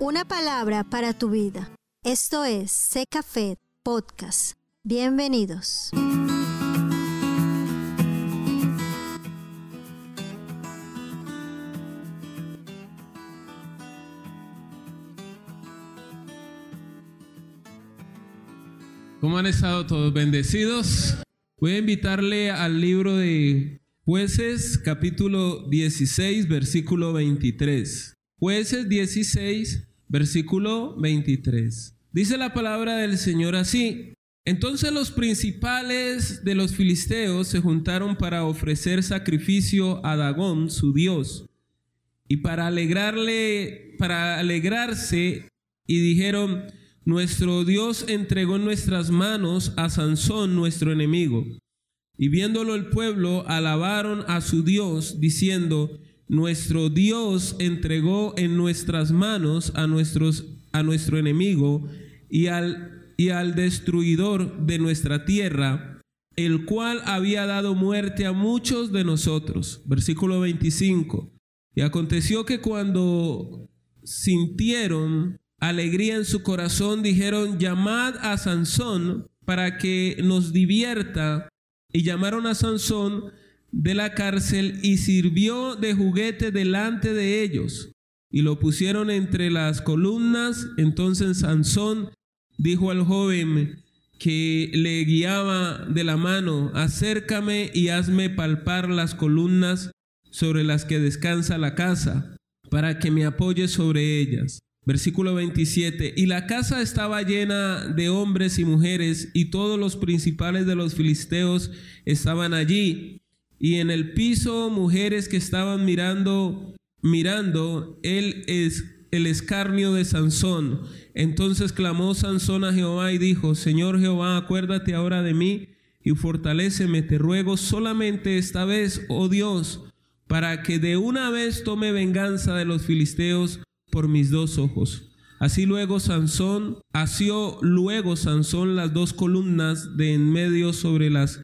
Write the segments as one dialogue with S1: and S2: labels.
S1: Una palabra para tu vida. Esto es Sé Café Podcast. Bienvenidos.
S2: ¿Cómo han estado todos bendecidos? Voy a invitarle al libro de Jueces, capítulo 16, versículo 23. Jueces 16, versículo 23. Dice la palabra del Señor así. Entonces los principales de los filisteos se juntaron para ofrecer sacrificio a Dagón, su dios, y para alegrarle, para alegrarse, y dijeron, nuestro Dios entregó en nuestras manos a Sansón, nuestro enemigo. Y viéndolo el pueblo, alabaron a su Dios, diciendo, nuestro Dios entregó en nuestras manos a, nuestros, a nuestro enemigo y al, y al destruidor de nuestra tierra, el cual había dado muerte a muchos de nosotros. Versículo 25. Y aconteció que cuando sintieron alegría en su corazón, dijeron, llamad a Sansón para que nos divierta. Y llamaron a Sansón de la cárcel y sirvió de juguete delante de ellos. Y lo pusieron entre las columnas. Entonces Sansón dijo al joven que le guiaba de la mano, acércame y hazme palpar las columnas sobre las que descansa la casa, para que me apoye sobre ellas. Versículo 27. Y la casa estaba llena de hombres y mujeres, y todos los principales de los filisteos estaban allí. Y en el piso mujeres que estaban mirando, mirando el, es, el escarnio de Sansón. Entonces clamó Sansón a Jehová y dijo, Señor Jehová, acuérdate ahora de mí y fortaléceme, te ruego solamente esta vez, oh Dios, para que de una vez tome venganza de los filisteos por mis dos ojos. Así luego Sansón, asió luego Sansón las dos columnas de en medio sobre las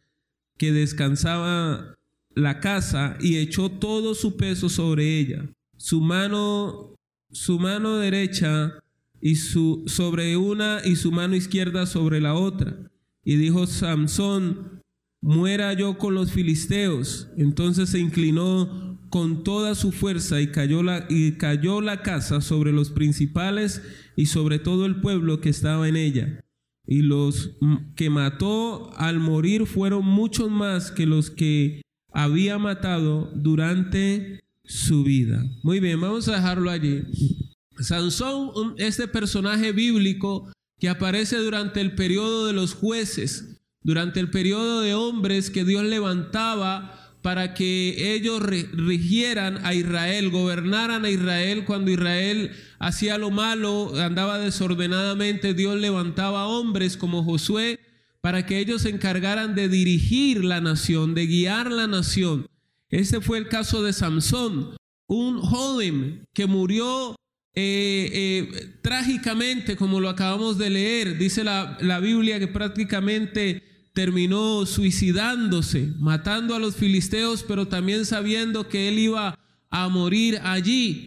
S2: que descansaba la casa y echó todo su peso sobre ella. Su mano, su mano derecha y su sobre una y su mano izquierda sobre la otra. Y dijo Sansón, muera yo con los filisteos. Entonces se inclinó con toda su fuerza y cayó la, y cayó la casa sobre los principales y sobre todo el pueblo que estaba en ella. Y los que mató al morir fueron muchos más que los que había matado durante su vida. Muy bien, vamos a dejarlo allí. Sansón, este personaje bíblico que aparece durante el periodo de los jueces, durante el periodo de hombres que Dios levantaba para que ellos rigieran a Israel, gobernaran a Israel cuando Israel hacía lo malo, andaba desordenadamente, Dios levantaba hombres como Josué para que ellos se encargaran de dirigir la nación, de guiar la nación. Ese fue el caso de Samson, un joven que murió eh, eh, trágicamente, como lo acabamos de leer. Dice la, la Biblia que prácticamente terminó suicidándose, matando a los filisteos, pero también sabiendo que él iba a morir allí.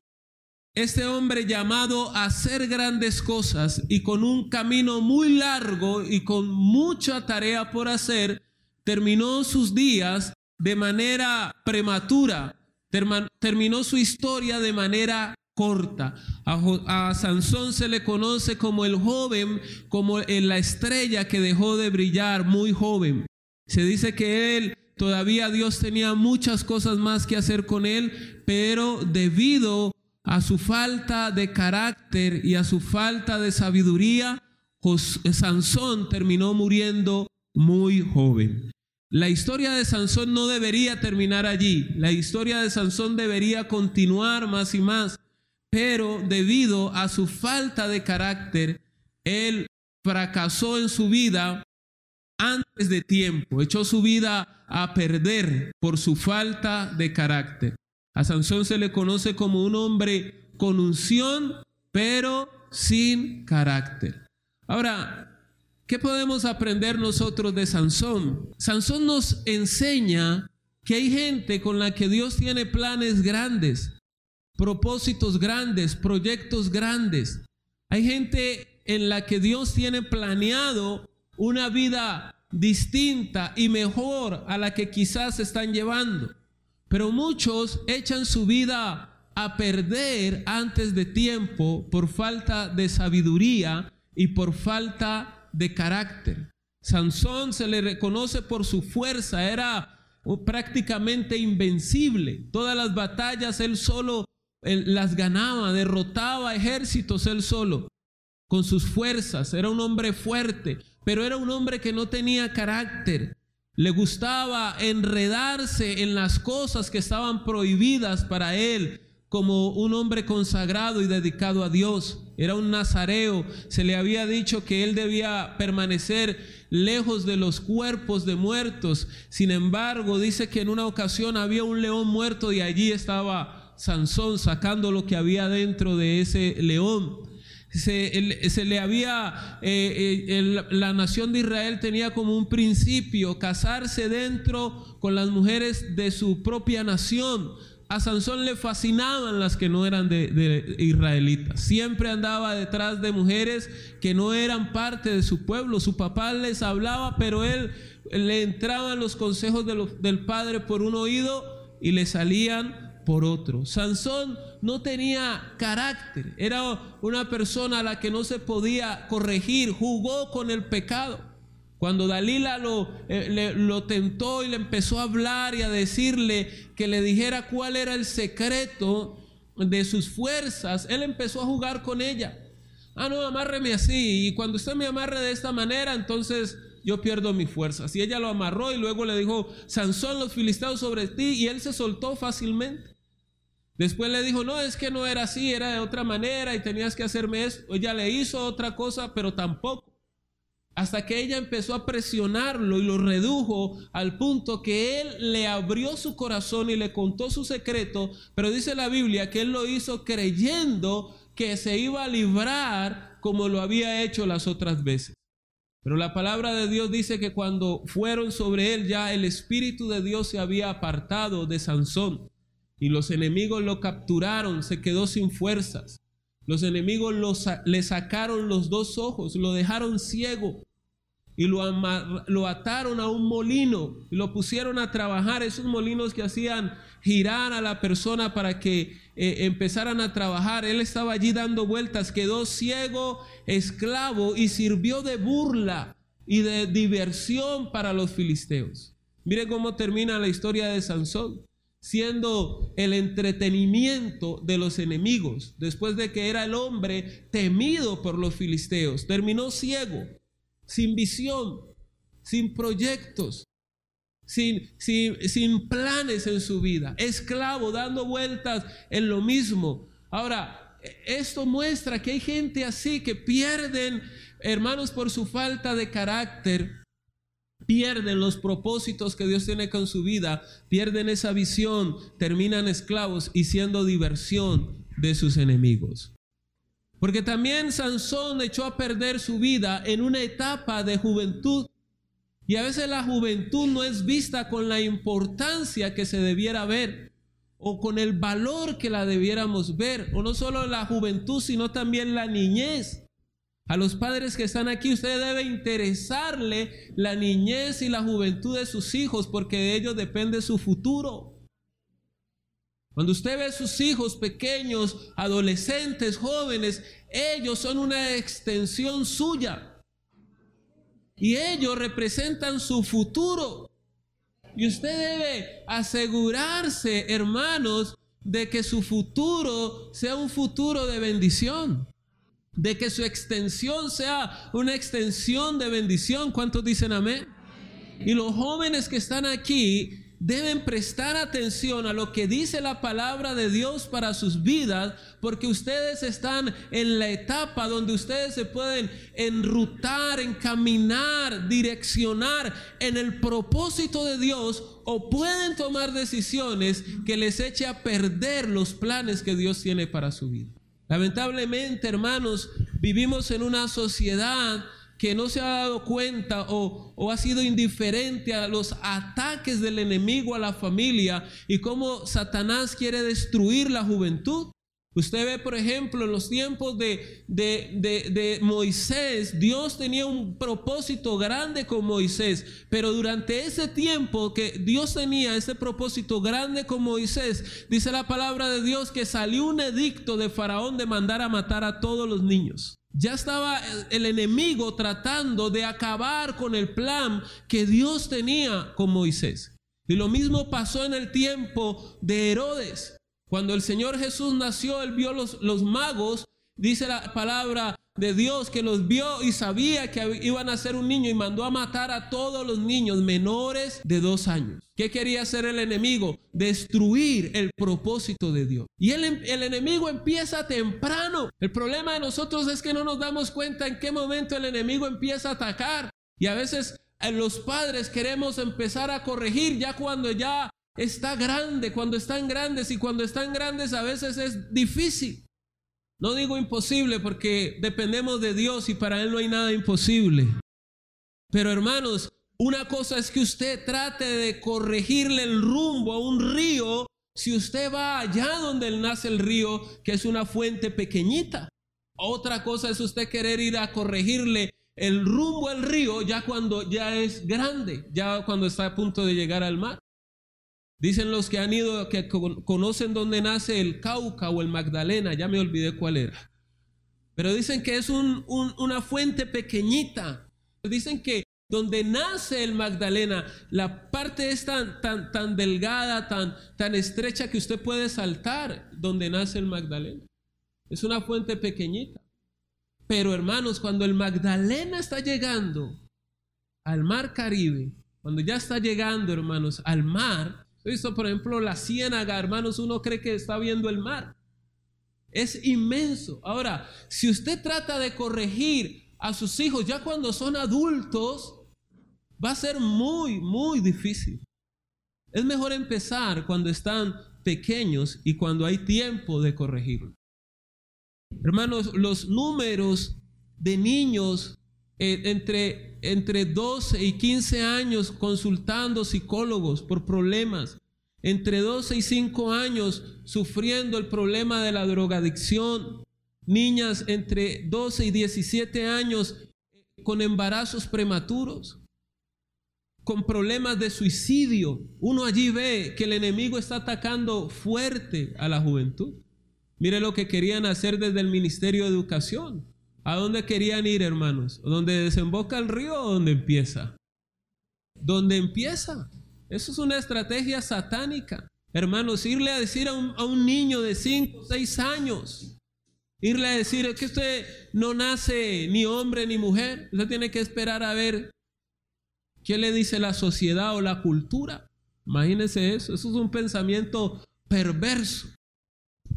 S2: Este hombre llamado a hacer grandes cosas y con un camino muy largo y con mucha tarea por hacer, terminó sus días de manera prematura, terminó su historia de manera corta. A, Sansón se le conoce como el joven, como en la estrella que dejó de brillar muy joven. Se dice que él todavía Dios tenía muchas cosas más que hacer con él, pero debido a su falta de carácter y a su falta de sabiduría, Sansón terminó muriendo muy joven. La historia de Sansón no debería terminar allí. La historia de Sansón debería continuar más y más pero debido a su falta de carácter, él fracasó en su vida antes de tiempo, echó su vida a perder por su falta de carácter. A Sansón se le conoce como un hombre con unción, pero sin carácter. Ahora, ¿qué podemos aprender nosotros de Sansón? Sansón nos enseña que hay gente con la que Dios tiene planes grandes, propósitos grandes, proyectos grandes. Hay gente en la que Dios tiene planeado una vida distinta y mejor a la que quizás están llevando. Pero muchos echan su vida a perder antes de tiempo por falta de sabiduría y por falta de carácter. Sansón se le reconoce por su fuerza, era prácticamente invencible. Todas las batallas él solo las ganaba, derrotaba ejércitos él solo con sus fuerzas. Era un hombre fuerte, pero era un hombre que no tenía carácter. Le gustaba enredarse en las cosas que estaban prohibidas para él como un hombre consagrado y dedicado a Dios. Era un nazareo. Se le había dicho que él debía permanecer lejos de los cuerpos de muertos. Sin embargo, dice que en una ocasión había un león muerto y allí estaba Sansón sacando lo que había dentro de ese león. Se, le había, eh, eh, la nación de Israel tenía como un principio casarse dentro con las mujeres de su propia nación a Sansón le fascinaban las que no eran de, israelitas. Siempre andaba detrás de mujeres que no eran parte de su pueblo. Su papá les hablaba, pero él le entraban los consejos del padre por un oído y le salían por otro. Sansón no tenía carácter, era una persona a la que no se podía corregir, jugó con el pecado. Cuando Dalila lo, eh, lo tentó y le empezó a hablar y a decirle que le dijera cuál era el secreto de sus fuerzas, él empezó a jugar con ella. Ah, no, amárreme así. Y cuando usted me amarre de esta manera, entonces yo pierdo mi fuerza. Y ella lo amarró y luego le dijo, Sansón, los filisteos sobre ti. Y él se soltó fácilmente. Después le dijo, no, es que no era así, era de otra manera y tenías que hacerme esto. Ella le hizo otra cosa, pero tampoco hasta que ella empezó a presionarlo y lo redujo al punto que él le abrió su corazón y le contó su secreto, pero dice la Biblia que él lo hizo creyendo que se iba a librar como lo había hecho las otras veces. Pero la palabra de Dios dice que cuando fueron sobre él ya el Espíritu de Dios se había apartado de Sansón y los enemigos lo capturaron, se quedó sin fuerzas. Los enemigos le sacaron los dos ojos, lo dejaron ciego y lo, ataron a un molino y lo pusieron a trabajar, esos molinos que hacían girar a la persona para que eh, empezaran a trabajar. Él estaba allí dando vueltas, quedó ciego, esclavo y sirvió de burla y de diversión para los filisteos. Mire cómo termina la historia de Sansón, siendo el entretenimiento de los enemigos, después de que era el hombre temido por los filisteos, terminó ciego sin visión, sin proyectos, sin, sin, planes en su vida, esclavo, dando vueltas en lo mismo. Ahora, esto muestra que hay gente así que pierden, hermanos, por su falta de carácter, pierden los propósitos que Dios tiene con su vida, pierden esa visión, terminan esclavos y siendo diversión de sus enemigos. Porque también Sansón echó a perder su vida en una etapa de juventud. Y a veces la juventud no es vista con la importancia que se debiera ver o con el valor que la debiéramos ver. O no solo la juventud, sino también la niñez. A los padres que están aquí, usted debe interesarle la niñez y la juventud de sus hijos porque de ellos depende su futuro. Cuando usted ve a sus hijos pequeños, adolescentes, jóvenes, ellos son una extensión suya. Y ellos representan su futuro. Y usted debe asegurarse, hermanos, de que su futuro sea un futuro de bendición. De que su extensión sea una extensión de bendición. ¿Cuántos dicen amén? Y los jóvenes que están aquí, deben prestar atención a lo que dice la palabra de Dios para sus vidas, porque ustedes están en la etapa donde ustedes se pueden enrutar, encaminar, direccionar en el propósito de Dios o pueden tomar decisiones que les eche a perder los planes que Dios tiene para su vida. Lamentablemente, hermanos, vivimos en una sociedad que no se ha dado cuenta o, ha sido indiferente a los ataques del enemigo a la familia y cómo Satanás quiere destruir la juventud. Usted ve, por ejemplo, en los tiempos de, de, Moisés, Dios tenía un propósito grande con Moisés, pero durante ese tiempo que Dios tenía ese propósito grande con Moisés, dice la palabra de Dios que salió un edicto de Faraón de mandar a matar a todos los niños. Ya estaba el enemigo tratando de acabar con el plan que Dios tenía con Moisés. Y lo mismo pasó en el tiempo de Herodes. Cuando el Señor Jesús nació, Él vio los, los magos, dice la palabra de Dios, que los vio y sabía que iban a ser un niño y mandó a matar a todos los niños menores de dos años. ¿Qué quería hacer el enemigo? Destruir el propósito de Dios. Y el, el enemigo empieza temprano. El problema de nosotros es que no nos damos cuenta en qué momento el enemigo empieza a atacar. Y a veces eh, los padres queremos empezar a corregir ya cuando ya está grande, cuando están grandes y cuando están grandes a veces es difícil. No digo imposible porque dependemos de Dios y para Él no hay nada imposible. Pero hermanos, una cosa es que usted trate de corregirle el rumbo a un río si usted va allá donde nace el río, que es una fuente pequeñita. Otra cosa es usted querer ir a corregirle el rumbo al río ya cuando ya es grande, ya cuando está a punto de llegar al mar. Dicen los que han ido, que conocen dónde nace el Cauca o el Magdalena, ya me olvidé cuál era. Pero dicen que es una fuente pequeñita. Dicen que donde nace el Magdalena, la parte es tan, tan, tan delgada, tan, tan estrecha que usted puede saltar donde nace el Magdalena. Es una fuente pequeñita. Pero hermanos, cuando el Magdalena está llegando al mar Caribe, cuando ya está llegando, hermanos, al mar, visto, por ejemplo, la ciénaga, hermanos, uno cree que está viendo el mar. Es inmenso. Ahora, si usted trata de corregir a sus hijos ya cuando son adultos, va a ser muy, muy difícil. Es mejor empezar cuando están pequeños y cuando hay tiempo de corregirlo. Hermanos, los números de niños eh, entre, entre 12 y 15 años consultando psicólogos por problemas, entre 12 y 5 años sufriendo el problema de la drogadicción, niñas entre 12 y 17 años eh, con embarazos prematuros, con problemas de suicidio. Uno allí ve que el enemigo está atacando fuerte a la juventud. Mire lo que querían hacer desde el Ministerio de Educación. ¿A dónde querían ir, hermanos? ¿Dónde desemboca el río o dónde empieza? ¿Dónde empieza? Eso es una estrategia satánica. Hermanos, irle a decir a un, niño de 5 o 6 años, irle a decir que usted no nace ni hombre ni mujer, usted tiene que esperar a ver qué le dice la sociedad o la cultura. Imagínese eso, eso es un pensamiento perverso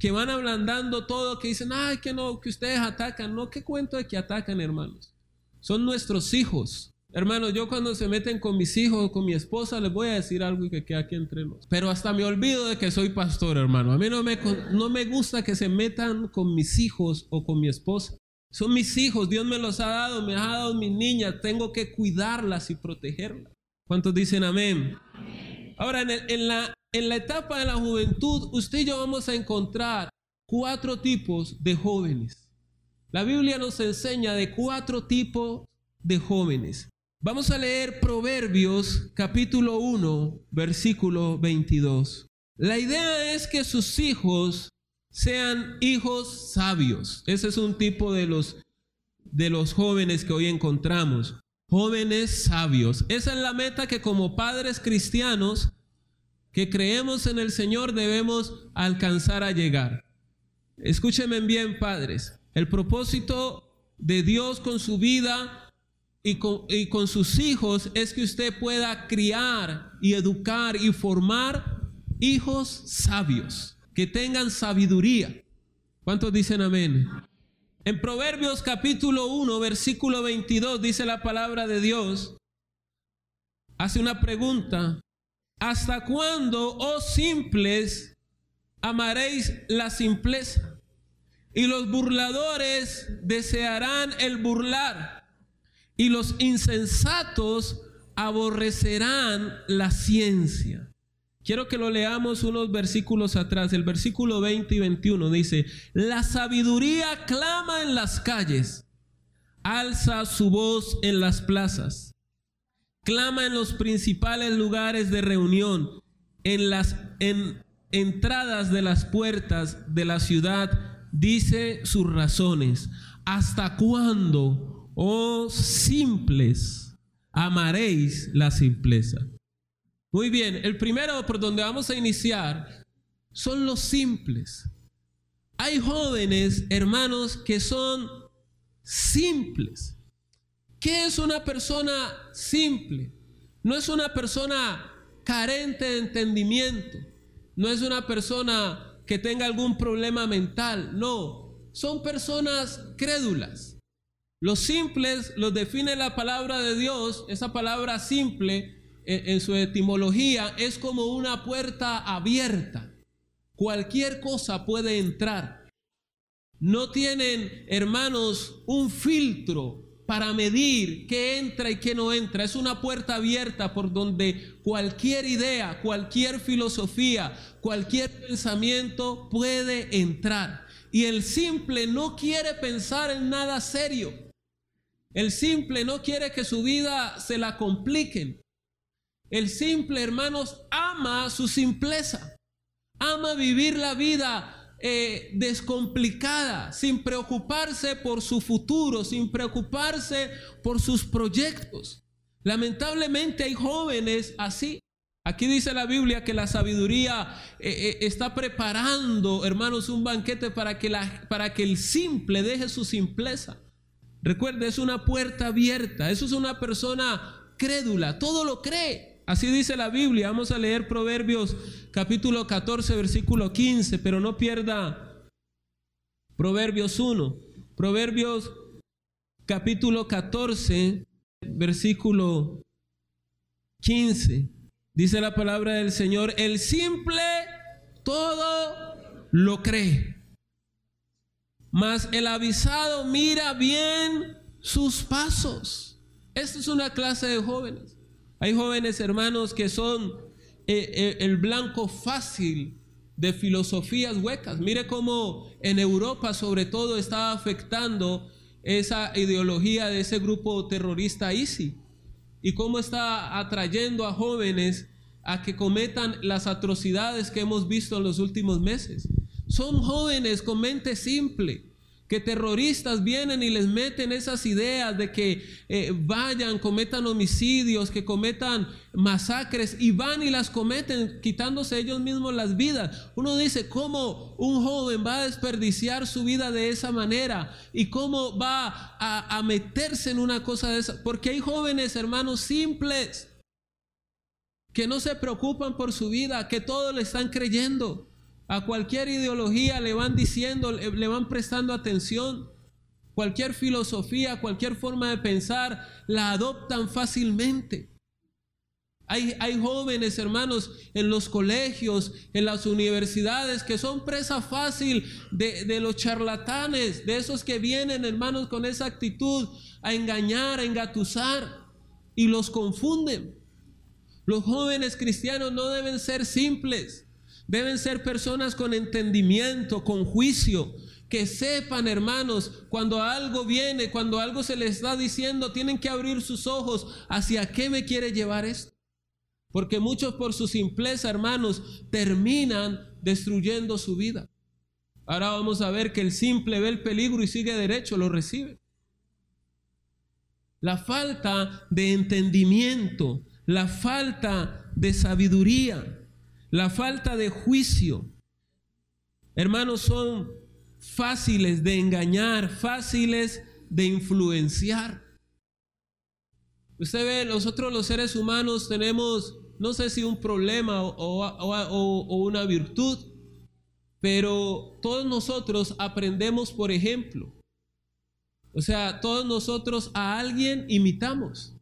S2: que van ablandando todo, que dicen, ay, que no, que ustedes atacan. No, ¿qué cuento de que atacan, hermanos? Son nuestros hijos. Hermanos, yo cuando se meten con mis hijos o con mi esposa, les voy a decir algo y que quede aquí entre nosotros. Pero hasta me olvido de que soy pastor, hermano. A mí no me, no me gusta que se metan con mis hijos o con mi esposa. Son mis hijos, Dios me los ha dado, me ha dado mis niñas, tengo que cuidarlas y protegerlas. ¿Cuántos dicen amén? Ahora, en, la, etapa de la juventud, usted y yo vamos a encontrar cuatro tipos de jóvenes. La Biblia nos enseña de cuatro tipos de jóvenes. Vamos a leer Proverbios capítulo 1, versículo 22. La idea es que sus hijos sean hijos sabios. Ese es un tipo de los jóvenes que hoy encontramos. Jóvenes sabios. Esa es la meta que como padres cristianos que creemos en el Señor debemos alcanzar a llegar. Escúchenme bien, padres. El propósito de Dios con su vida y con, sus hijos es que usted pueda criar y educar y formar hijos sabios, que tengan sabiduría. ¿Cuántos dicen amén? En Proverbios capítulo 1, versículo 22 dice la palabra de Dios, hace una pregunta ¿Hasta cuándo, oh simples, amaréis la simpleza? Y los burladores desearán el burlar. y los insensatos aborrecerán la ciencia. Quiero que lo leamos unos versículos atrás. El versículo 20 y 21 dice, la sabiduría clama en las calles, alza su voz en las plazas, clama en los principales lugares de reunión, en las en entradas de las puertas de la ciudad, dice sus razones. ¿Hasta cuándo, oh simples, amaréis la simpleza? Muy bien, el primero por donde vamos a iniciar son los simples. Hay jóvenes, hermanos, que son simples. ¿Qué es una persona simple? No es una persona carente de entendimiento. No es una persona que tenga algún problema mental. No, son personas crédulas. Los simples los define la palabra de Dios. Esa palabra simple en, su etimología es como una puerta abierta. Cualquier cosa puede entrar. No tienen, hermanos, un filtro para medir qué entra y qué no entra. Es una puerta abierta por donde cualquier idea, cualquier filosofía, cualquier pensamiento puede entrar. Y el simple no quiere pensar en nada serio. El simple no quiere que su vida se la compliquen. El simple, hermanos, ama su simpleza. Ama vivir la vida eh, descomplicada, sin preocuparse por su futuro, sin preocuparse por sus proyectos. Lamentablemente hay jóvenes así. Aquí dice la Biblia que la sabiduría eh, eh, está preparando, hermanos, un banquete para que, la, para que el simple deje su simpleza. Recuerde, es una puerta abierta. Eso es una persona crédula, todo lo cree. Así dice la Biblia. Vamos a leer Proverbios capítulo 14, versículo 15, pero no pierda Proverbios 1. Proverbios capítulo 14, versículo 15. Dice la palabra del Señor, el simple todo lo cree. Mas el avisado mira bien sus pasos. Esta es una clase de jóvenes. Hay jóvenes hermanos que son eh, eh, el blanco fácil de filosofías huecas. Mire cómo en Europa sobre todo está afectando esa ideología de ese grupo terrorista ISI y cómo está atrayendo a jóvenes a que cometan las atrocidades que hemos visto en los últimos meses. Son jóvenes con mente simple, que terroristas vienen y les meten esas ideas de que eh, vayan, cometan homicidios, que cometan masacres y van y las cometen quitándose ellos mismos las vidas. Uno dice, ¿cómo un joven va a desperdiciar su vida de esa manera? ¿Y cómo va a, a meterse en una cosa de esa? Porque hay jóvenes, hermanos, simples, que no se preocupan por su vida, que todo le están creyendo. A cualquier ideología le van diciendo, le van prestando atención. Cualquier filosofía, cualquier forma de pensar, la adoptan fácilmente. Hay, hay, jóvenes, hermanos, en los colegios, en las universidades, que son presa fácil de, de, los charlatanes, de esos que vienen, hermanos, con esa actitud a engañar, a engatusar y los confunden. Los jóvenes cristianos no deben ser simples. Deben ser personas con entendimiento, con juicio, que sepan, hermanos, cuando algo viene, cuando algo se les está diciendo, tienen que abrir sus ojos hacia qué me quiere llevar esto. Porque muchos por su simpleza, hermanos, terminan destruyendo su vida. Ahora vamos a ver que el simple ve el peligro y sigue derecho, lo recibe. La falta de entendimiento, la falta de sabiduría, la falta de juicio. Hermanos, son fáciles de engañar, fáciles de influenciar. Usted ve, nosotros los seres humanos tenemos, no sé si un problema o, una virtud, pero todos nosotros aprendemos por ejemplo. O sea, todos nosotros a alguien imitamos.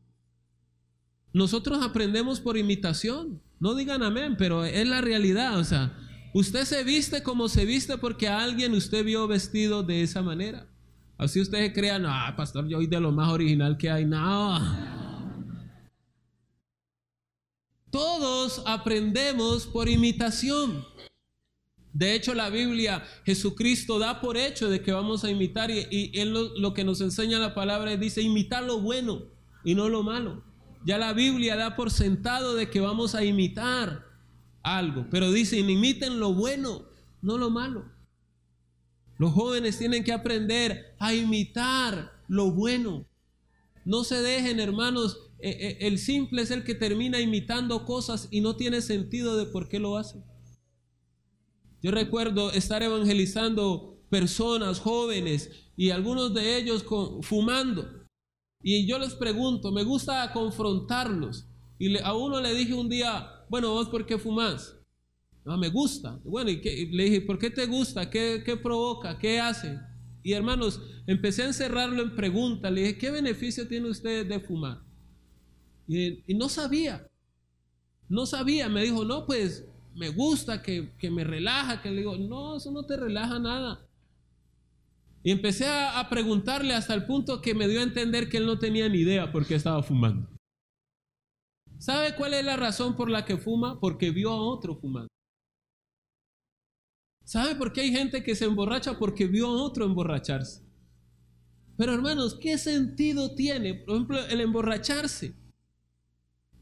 S2: Nosotros aprendemos por imitación. No digan amén, pero es la realidad. O sea, usted se viste como se viste porque a alguien usted vio vestido de esa manera. Así ustedes crean, ah, pastor, yo soy de lo más original que hay. No. Todos aprendemos por imitación. De hecho, la Biblia, Jesucristo da por hecho de que vamos a imitar y, Él lo, que nos enseña la palabra dice imitar lo bueno y no lo malo. Ya la Biblia da por sentado de que vamos a imitar algo, pero dice imiten lo bueno, no lo malo. Los jóvenes tienen que aprender a imitar lo bueno. No se dejen, hermanos, eh, eh, el simple es el que termina imitando cosas y no tiene sentido de por qué lo hace. Yo recuerdo estar evangelizando personas jóvenes y algunos de ellos fumando. Y yo les pregunto, me gusta confrontarlos. Y a uno le dije un día, bueno, vos por qué fumas? No, me gusta. Bueno, y, le dije, ¿por qué te gusta? ¿Qué, ¿Qué, provoca? ¿Qué hace? Y hermanos, empecé a encerrarlo en preguntas. Le dije, ¿qué beneficio tiene usted de fumar? Y, no sabía. No sabía. Me dijo, no, pues me gusta, que, me relaja. Que le digo, no, eso no te relaja nada. Y empecé a, preguntarle hasta el punto que me dio a entender que él no tenía ni idea por qué estaba fumando. ¿Sabe cuál es la razón por la que fuma? Porque vio a otro fumando. ¿Sabe por qué hay gente que se emborracha? Porque vio a otro emborracharse. Pero hermanos, ¿qué sentido tiene, por ejemplo, el emborracharse?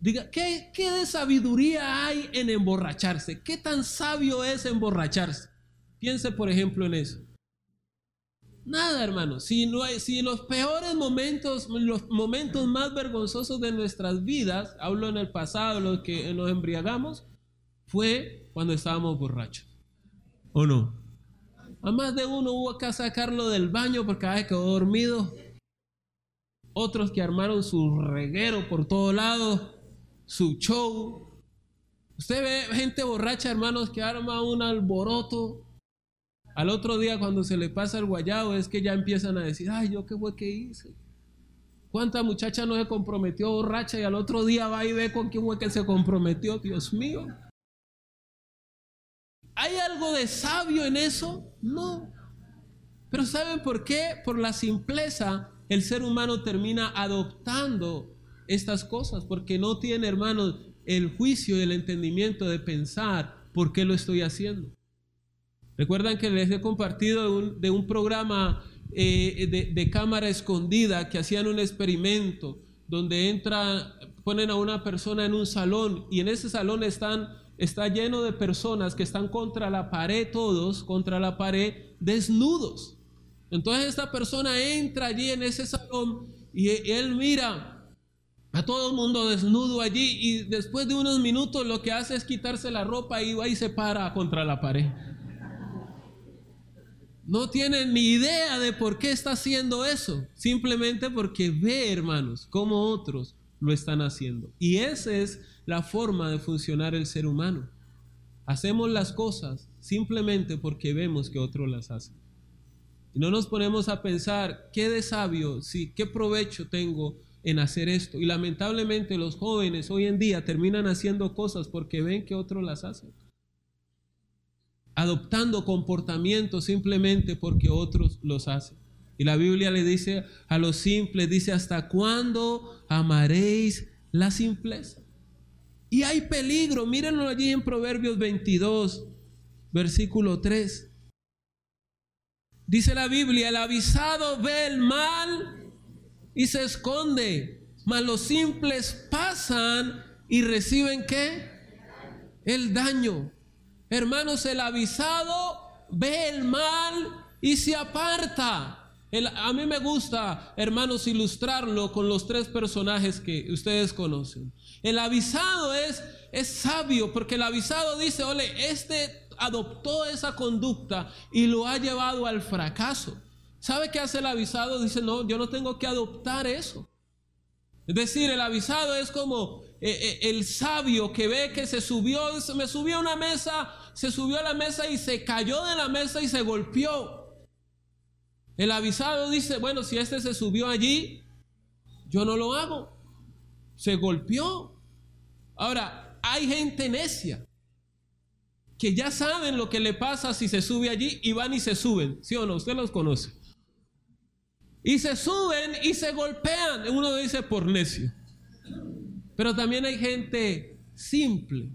S2: Diga, ¿qué, ¿qué sabiduría hay en emborracharse? ¿Qué tan sabio es emborracharse? Piense, por ejemplo, en eso. Nada, hermano. Si, no hay, si los peores momentos, los momentos más vergonzosos de nuestras vidas, hablo en el pasado, los que nos embriagamos, fue cuando estábamos borrachos. ¿O no? A más de uno hubo que sacarlo del baño porque ay, quedó dormido. Otros que armaron su reguero por todos lados su show. Usted ve gente borracha, hermanos, que arma un alboroto. Al otro día, cuando se le pasa el guayado, es que ya empiezan a decir, ay, yo qué fue que hice. ¿Cuánta muchacha no se comprometió borracha y al otro día va y ve con quién fue que se comprometió? Dios mío. ¿Hay algo de sabio en eso? No. Pero ¿saben por qué? Por la simpleza, el ser humano termina adoptando estas cosas, porque no tiene, hermanos, el juicio y el entendimiento de pensar por qué lo estoy haciendo. Recuerdan que les he compartido de un, programa eh, de, cámara escondida que hacían un experimento donde entra, ponen a una persona en un salón y en ese salón están, está lleno de personas que están contra la pared, todos contra la pared, desnudos. Entonces esta persona entra allí en ese salón y él mira a todo el mundo desnudo allí y después de unos minutos lo que hace es quitarse la ropa y va y se para contra la pared. No tiene ni idea de por qué está haciendo eso, simplemente porque ve, hermanos, cómo otros lo están haciendo. Y esa es la forma de funcionar el ser humano. Hacemos las cosas simplemente porque vemos que otros las hacen. Y no nos ponemos a pensar, ¿qué de sabio, si, qué provecho tengo en hacer esto. Y lamentablemente los jóvenes hoy en día terminan haciendo cosas porque ven que otros las hacen. Adoptando comportamientos simplemente porque otros los hacen. Y la Biblia le dice a los simples, dice, ¿hasta cuándo amaréis la simpleza? Y hay peligro, mírenlo allí en Proverbios 22, versículo 3. Dice la Biblia, el avisado ve el mal y se esconde. Mas los simples pasan y reciben qué? El daño. Hermanos, el avisado ve el mal y se aparta. a mí me gusta, hermanos, ilustrarlo con los tres personajes que ustedes conocen. El avisado es, es sabio porque el avisado dice, ole, este adoptó esa conducta y lo ha llevado al fracaso. ¿Sabe qué hace el avisado? Dice, no, yo no tengo que adoptar eso. Es decir, el avisado es como eh, eh, el sabio que ve que se subió, me subió a una mesa, se subió a la mesa y se cayó de la mesa y se golpeó. El avisado dice, bueno, si este se subió allí, yo no lo hago. Se golpeó. Ahora, hay gente necia que ya saben lo que le pasa si se sube allí y van y se suben. ¿Sí o no? Usted los conoce. Y se suben y se golpean. Uno dice por necio. Pero también hay gente simple.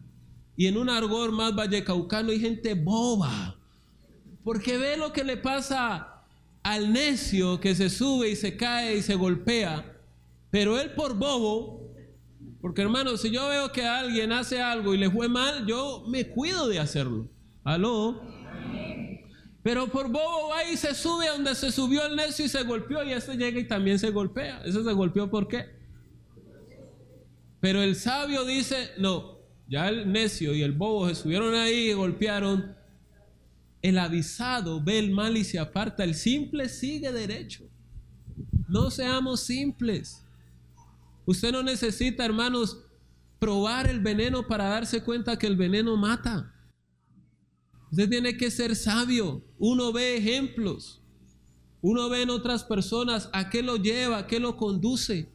S2: Y en un argor más vallecaucano hay gente boba. Porque ve lo que le pasa al necio que se sube y se cae y se golpea. Pero él por bobo, porque hermano, si yo veo que alguien hace algo y le fue mal, yo me cuido de hacerlo. Aló. Pero por bobo va y se sube a donde se subió el necio y se golpeó y este llega y también se golpea. Ese se golpeó por qué? Pero el sabio dice, no, ya el necio y el bobo se subieron ahí y golpearon. El avisado ve el mal y se aparta. El simple sigue derecho. No seamos simples. Usted no necesita, hermanos, probar el veneno para darse cuenta que el veneno mata. Usted tiene que ser sabio. Uno ve ejemplos. Uno ve en otras personas a qué lo lleva, a qué lo conduce.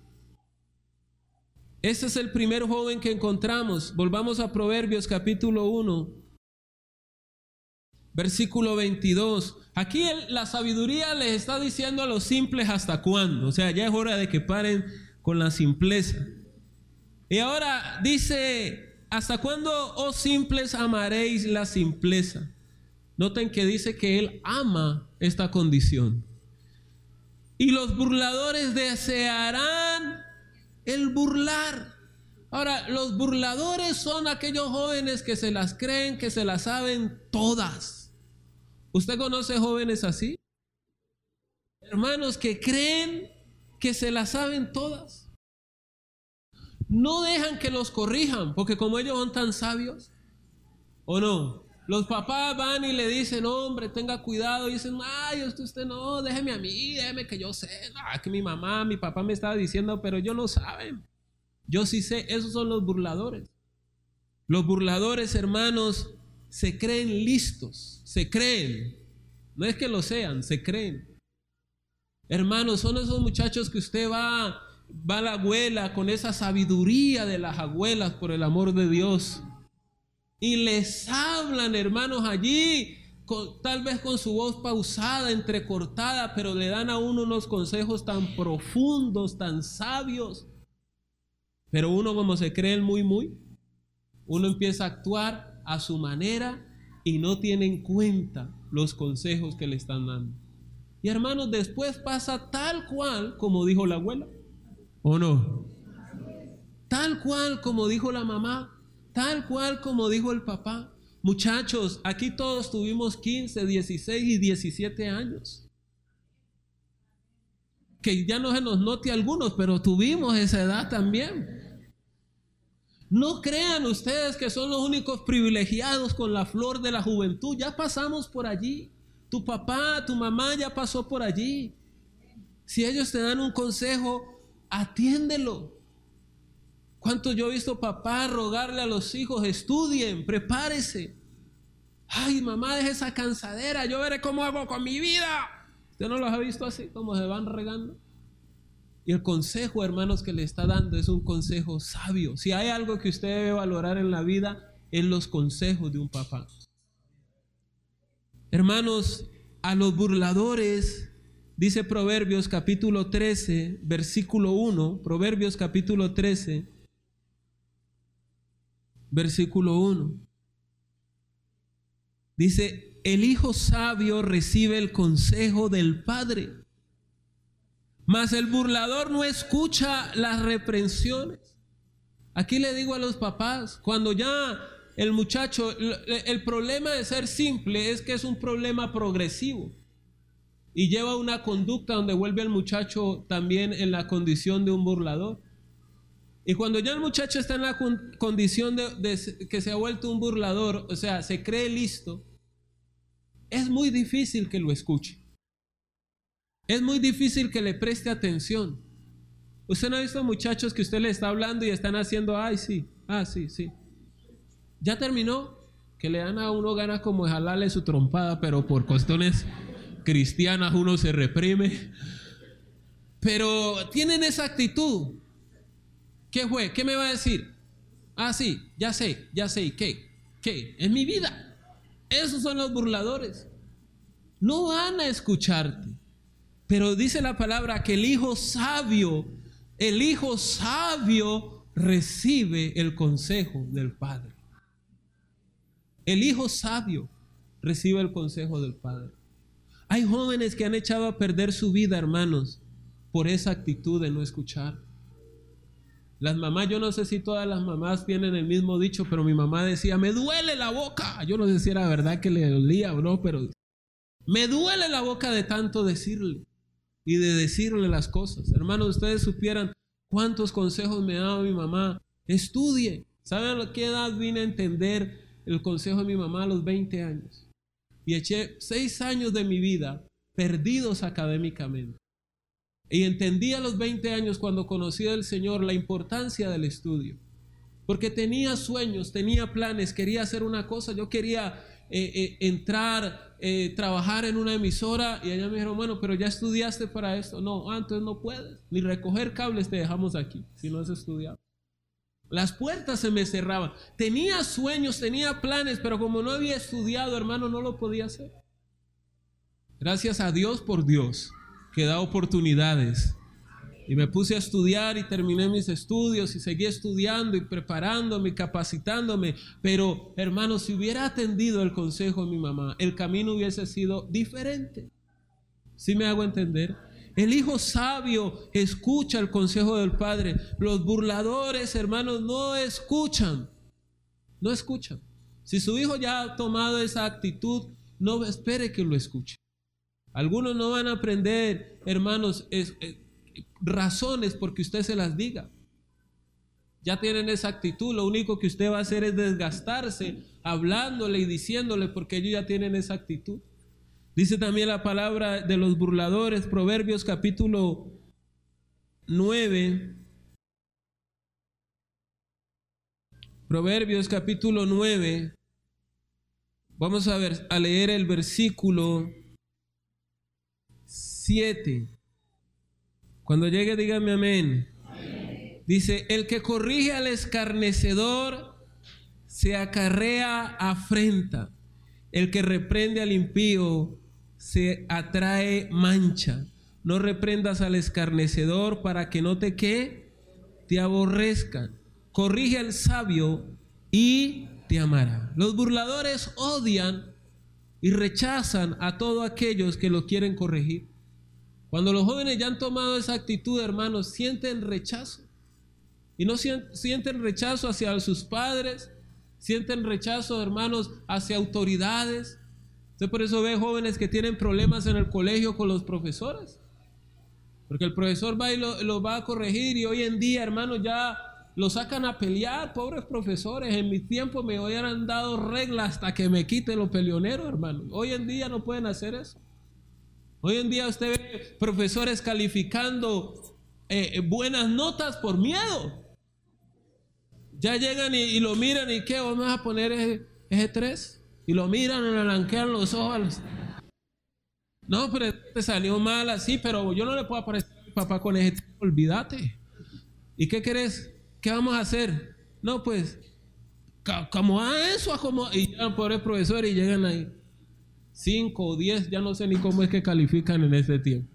S2: Ese es el primer joven que encontramos. Volvamos a Proverbios capítulo 1, versículo 22. Aquí la sabiduría les está diciendo a los simples hasta cuándo. O sea, ya es hora de que paren con la simpleza. Y ahora dice ¿Hasta cuándo, oh simples, amaréis la simpleza? Noten que dice que Él ama esta condición. Y los burladores desearán el burlar. Ahora, los burladores son aquellos jóvenes que se las creen, que se las saben todas. ¿Usted conoce jóvenes así? Hermanos que creen que se las saben todas no dejan que los corrijan, porque como ellos son tan sabios, ¿o no? Los papás van y le dicen, hombre, tenga cuidado. Y dicen, ay, usted, usted no, déjeme a mí, déjeme que yo sé. No, que mi mamá, mi papá me estaba diciendo, pero ellos no saben. Yo sí sé, esos son los burladores. Los burladores, hermanos, se creen listos, se creen. No es que lo sean, se creen. Hermanos, son esos muchachos que usted va va la abuela con esa sabiduría de las abuelas por el amor de Dios. Y les hablan, hermanos, allí, tal vez con su voz pausada, entrecortada, pero le dan a uno unos consejos tan profundos, tan sabios. Pero uno como se cree muy, muy, uno empieza a actuar a su manera y no tiene en cuenta los consejos que le están dando. Y hermanos, después pasa tal cual como dijo la abuela. ¿O no? Tal cual como dijo la mamá, tal cual como dijo el papá. Muchachos, aquí todos tuvimos 15, 16 y 17 años. Que ya no se nos note algunos, pero tuvimos esa edad también. No crean ustedes que son los únicos privilegiados con la flor de la juventud. Ya pasamos por allí. Tu papá, tu mamá ya pasó por allí. Si ellos te dan un consejo, atiéndelo. ¿Cuánto yo he visto papá rogarle a los hijos, estudien, prepárese? Ay, mamá, deje esa cansadera, yo veré cómo hago con mi vida. ¿Usted no los ha visto así, como se van regando? Y el consejo, hermanos, que le está dando es un consejo sabio. Si hay algo que usted debe valorar en la vida, es los consejos de un papá. Hermanos, a los burladores Dice Proverbios capítulo 13, versículo 1, Proverbios capítulo 13, versículo 1. Dice, el hijo sabio recibe el consejo del padre, mas el burlador no escucha las reprensiones. Aquí le digo a los papás, cuando ya el muchacho, el problema de ser simple es que es un problema progresivo y lleva una conducta donde vuelve al muchacho también en la condición de un burlador. Y cuando ya el muchacho está en la condición de, que se ha vuelto un burlador, o sea, se cree listo, es muy difícil que lo escuche. Es muy difícil que le preste atención. Usted no ha visto muchachos que usted le está hablando y están haciendo, ay, sí, ah, sí, sí. Ya terminó, que le dan a uno ganas como de jalarle su trompada, pero por cuestiones cristianas uno se reprime, pero tienen esa actitud. ¿Qué fue? ¿Qué me va a decir? Ah, sí, ya sé, ya sé. ¿Qué? ¿Qué? Es mi vida. Esos son los burladores. No van a escucharte. Pero dice la palabra que el hijo sabio, el hijo sabio recibe el consejo del padre. El hijo sabio recibe el consejo del padre. Hay jóvenes que han echado a perder su vida, hermanos, por esa actitud de no escuchar. Las mamás, yo no sé si todas las mamás tienen el mismo dicho, pero mi mamá decía, me duele la boca. Yo no sé si era verdad que le dolía o no, pero me duele la boca de tanto decirle y de decirle las cosas. Hermanos, ustedes supieran cuántos consejos me ha dado mi mamá. Estudie. ¿Saben a qué edad vine a entender el consejo de mi mamá a los 20 años? Y eché seis años de mi vida perdidos académicamente. Y entendí a los 20 años cuando conocí al Señor la importancia del estudio. Porque tenía sueños, tenía planes, quería hacer una cosa, yo quería eh, eh, entrar, eh, trabajar en una emisora y ella me dijeron, bueno, pero ya estudiaste para esto. No, antes no puedes, ni recoger cables te dejamos aquí, si no has estudiado. Las puertas se me cerraban. Tenía sueños, tenía planes, pero como no había estudiado, hermano, no lo podía hacer. Gracias a Dios por Dios que da oportunidades. Y me puse a estudiar y terminé mis estudios y seguí estudiando y preparándome, capacitándome. Pero, hermano, si hubiera atendido el consejo de mi mamá, el camino hubiese sido diferente. ¿Sí me hago entender? El hijo sabio escucha el consejo del padre. Los burladores, hermanos, no escuchan. No escuchan. Si su hijo ya ha tomado esa actitud, no espere que lo escuche. Algunos no van a aprender, hermanos, es, razones porque usted se las diga. Ya tienen esa actitud, lo único que usted va a hacer es desgastarse hablándole y diciéndole porque ellos ya tienen esa actitud. Dice también la palabra de los burladores, Proverbios capítulo 9. Proverbios capítulo 9. Vamos a ver a leer el versículo 7. Cuando llegue, dígame amén. Dice, el que corrige al escarnecedor se acarrea afrenta. El que reprende al impío se atrae mancha. No reprendas al escarnecedor para que no te que te aborrezca. Corrige al sabio y te amará. Los burladores odian y rechazan a todos aquellos que lo quieren corregir. Cuando los jóvenes ya han tomado esa actitud, hermanos, sienten rechazo. Y no sienten rechazo hacia sus padres, sienten rechazo, hermanos, hacia autoridades. Usted por eso ve jóvenes que tienen problemas en el colegio con los profesores. Porque el profesor va y lo, va a corregir y hoy en día, hermanos, ya lo sacan a pelear, pobres profesores. En mi tiempo me hubieran dado reglas hasta que me quite los peleoneros, hermano. Hoy en día no pueden hacer eso. Hoy en día usted ve profesores calificando eh, eh, buenas notas por miedo. Ya llegan y, lo miran y qué, vamos a poner ese, 3. Y lo miran y le blanquean los ojos. No, pero te salió mal así, pero yo no le puedo aparecer a mi papá con ese 3, olvídate. ¿Y qué querés? ¿Qué vamos a hacer? No, pues, como a eso, como, y ya por el profesor y llegan ahí. 5 o 10, ya no sé ni cómo es que califican en ese tiempo.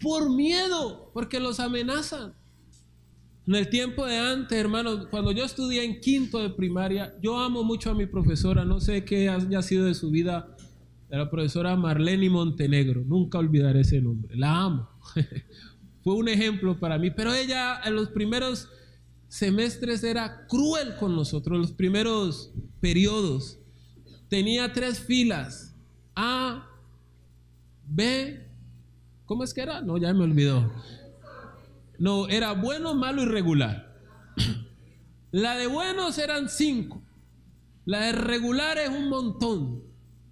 S2: Por miedo, porque los amenazan. En el tiempo de antes, hermanos, cuando yo estudié en quinto de primaria, yo amo mucho a mi profesora, no sé qué haya sido de su vida, la profesora Marlene Montenegro, nunca olvidaré ese nombre, la amo. Fue un ejemplo para mí, pero ella en los primeros semestres era cruel con nosotros, los primeros periodos tenía tres filas. A, B, ¿cómo es que era? No, ya me olvidó. No, era bueno, malo y regular. La de buenos eran cinco. La de regular es un montón.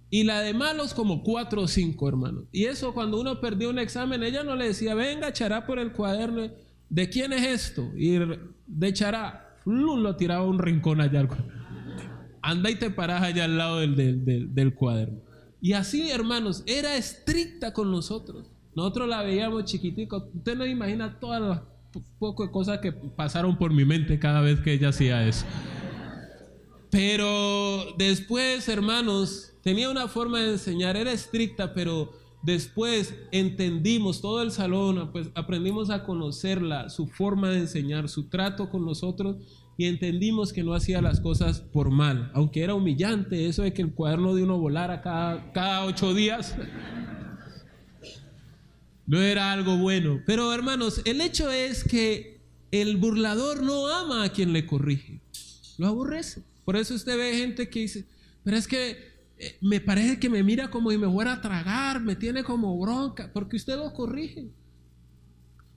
S2: Y la de malos como cuatro o cinco, hermanos. Y eso cuando uno perdió un examen, ella no le decía, venga, echará por el cuaderno. ¿De quién es esto? Y de echará, lo tiraba a un rincón allá anda y te paras allá al lado del, cuaderno. Y así, hermanos, era estricta con nosotros. Nosotros la veíamos chiquitico. Usted no imagina todas las pocas cosas que pasaron por mi mente cada vez que ella hacía eso. Pero después, hermanos, tenía una forma de enseñar, era estricta, pero Después entendimos todo el salón, pues aprendimos a conocerla, su forma de enseñar, su trato con nosotros y entendimos que no hacía las cosas por mal, aunque era humillante eso de que el cuaderno de uno volara cada, cada ocho días. No era algo bueno. Pero hermanos, el hecho es que el burlador no ama a quien le corrige, lo aborrece. Por eso usted ve gente que dice, pero es que eh, me parece que me mira como si me fuera a tragar, me tiene como bronca, porque usted lo corrige.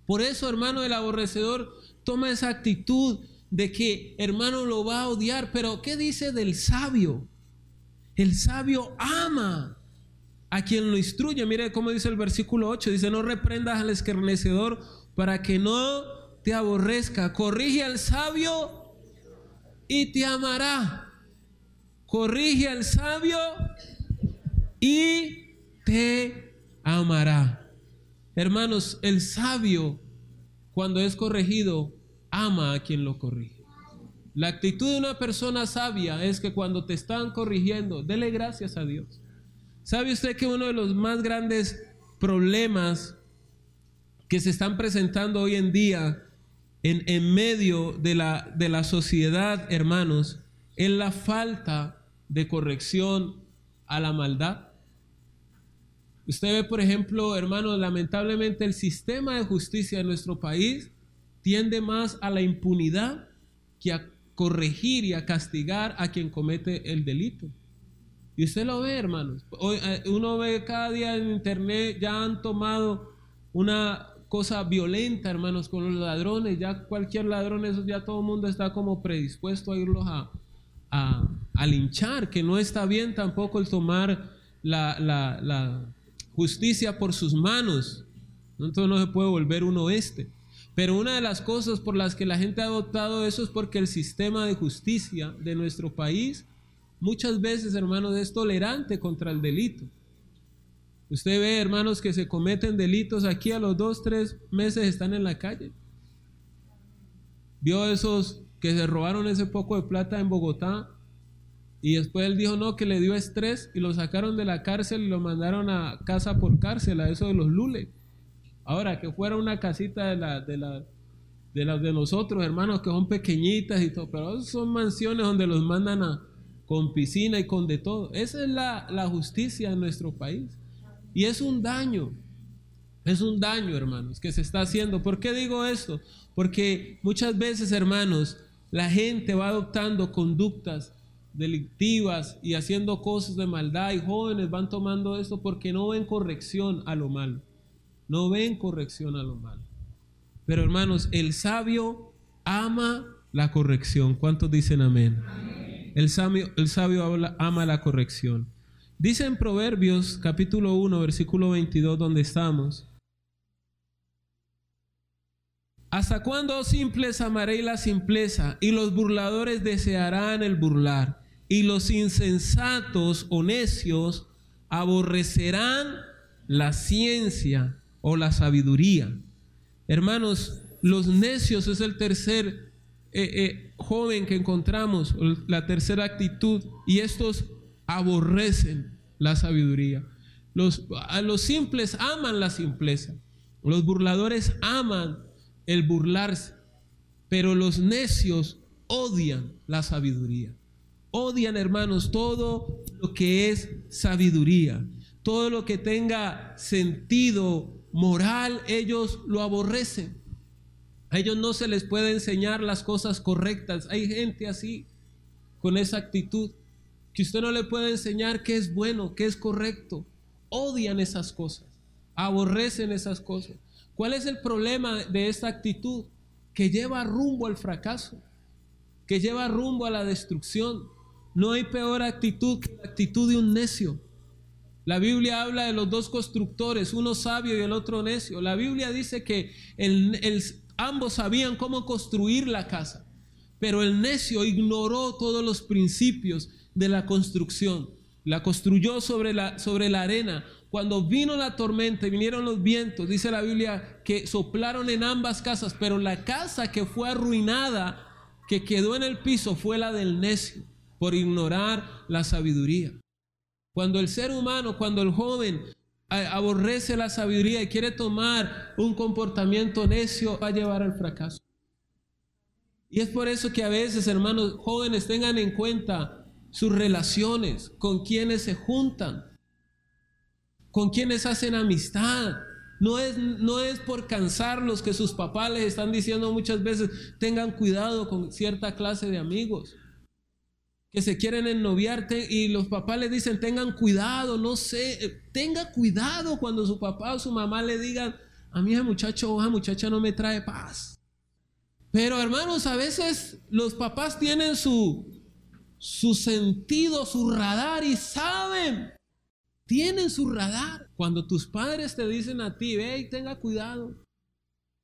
S2: Por eso, hermano, el aborrecedor toma esa actitud de que, hermano, lo va a odiar. Pero, ¿qué dice del sabio? El sabio ama a quien lo instruye. Mire cómo dice el versículo 8. Dice, no reprendas al escarnecedor para que no te aborrezca. Corrige al sabio y te amará corrige al sabio y te amará. Hermanos, el sabio cuando es corregido ama a quien lo corrige. La actitud de una persona sabia es que cuando te están corrigiendo, dele gracias a Dios. ¿Sabe usted que uno de los más grandes problemas que se están presentando hoy en día en, en medio de la, de la sociedad, hermanos, es la falta de corrección a la maldad. Usted ve, por ejemplo, hermanos, lamentablemente el sistema de justicia de nuestro país tiende más a la impunidad que a corregir y a castigar a quien comete el delito. Y usted lo ve, hermanos. Eh, uno ve cada día en internet, ya han tomado una cosa violenta, hermanos, con los ladrones. Ya cualquier ladrón, eso ya todo el mundo está como predispuesto a irlos a, a, linchar, que no está bien tampoco el tomar la, justicia por sus manos. Entonces no se puede volver un oeste. Pero una de las cosas por las que la gente ha adoptado eso es porque el sistema de justicia de nuestro país muchas veces, hermanos, es tolerante contra el delito. Usted ve, hermanos, que se cometen delitos aquí a los dos, tres meses están en la calle. Vio esos que se robaron ese poco de plata en Bogotá y después él dijo no, que le dio estrés y lo sacaron de la cárcel y lo mandaron a casa por cárcel, a eso de los Lule. Ahora, que fuera una casita de la, de de las de nosotros, hermanos, que son pequeñitas y todo, pero son mansiones donde los mandan a, con piscina y con de todo. Esa es la, la justicia en nuestro país. Y es un daño, es un daño, hermanos, que se está haciendo. ¿Por qué digo esto? Porque muchas veces, hermanos, la gente va adoptando conductas delictivas y haciendo cosas de maldad y jóvenes van tomando esto porque no ven corrección a lo malo. No ven corrección a lo malo. Pero hermanos, el sabio ama la corrección. ¿Cuántos dicen amén? El sabio, el sabio ama la corrección. Dice en Proverbios capítulo 1, versículo 22, donde estamos. ¿Hasta cuándo, simples, amaréis la simpleza y los burladores desearán el burlar? Y los insensatos o necios aborrecerán la ciencia o la sabiduría. Hermanos, los necios es el tercer eh, eh, joven que encontramos, la tercera actitud, y estos aborrecen la sabiduría. Los, a los simples aman la simpleza, los burladores aman el burlarse, pero los necios odian la sabiduría. Odian, hermanos, todo lo que es sabiduría, todo lo que tenga sentido moral, ellos lo aborrecen. A ellos no se les puede enseñar las cosas correctas. Hay gente así, con esa actitud, que usted no le puede enseñar qué es bueno, qué es correcto. Odian esas cosas, aborrecen esas cosas. ¿Cuál es el problema de esta actitud? Que lleva rumbo al fracaso, que lleva rumbo a la destrucción. No hay peor actitud que la actitud de un necio. La Biblia habla de los dos constructores, uno sabio y el otro necio. La Biblia dice que ambos sabían cómo construir la casa, pero el necio ignoró todos los principios de la construcción. La construyó sobre la, sobre la arena, cuando vino la tormenta y vinieron los vientos, dice la Biblia que soplaron en ambas casas, pero la casa que fue arruinada, que quedó en el piso, fue la del necio, por ignorar la sabiduría. Cuando el ser humano, cuando el joven aborrece la sabiduría y quiere tomar un comportamiento necio, va a llevar al fracaso. Y es por eso que a veces, hermanos jóvenes, tengan en cuenta sus relaciones, con quienes se juntan, con quienes hacen amistad. No es, no es por cansarlos que sus papás les están diciendo muchas veces, tengan cuidado con cierta clase de amigos que se quieren ennoviarte y los papás le dicen tengan cuidado, no sé, eh, tenga cuidado cuando su papá o su mamá le digan, a mí ese muchacho o esa muchacha no me trae paz. Pero hermanos, a veces los papás tienen su, su sentido, su radar y saben, tienen su radar. Cuando tus padres te dicen a ti, ve y tenga cuidado,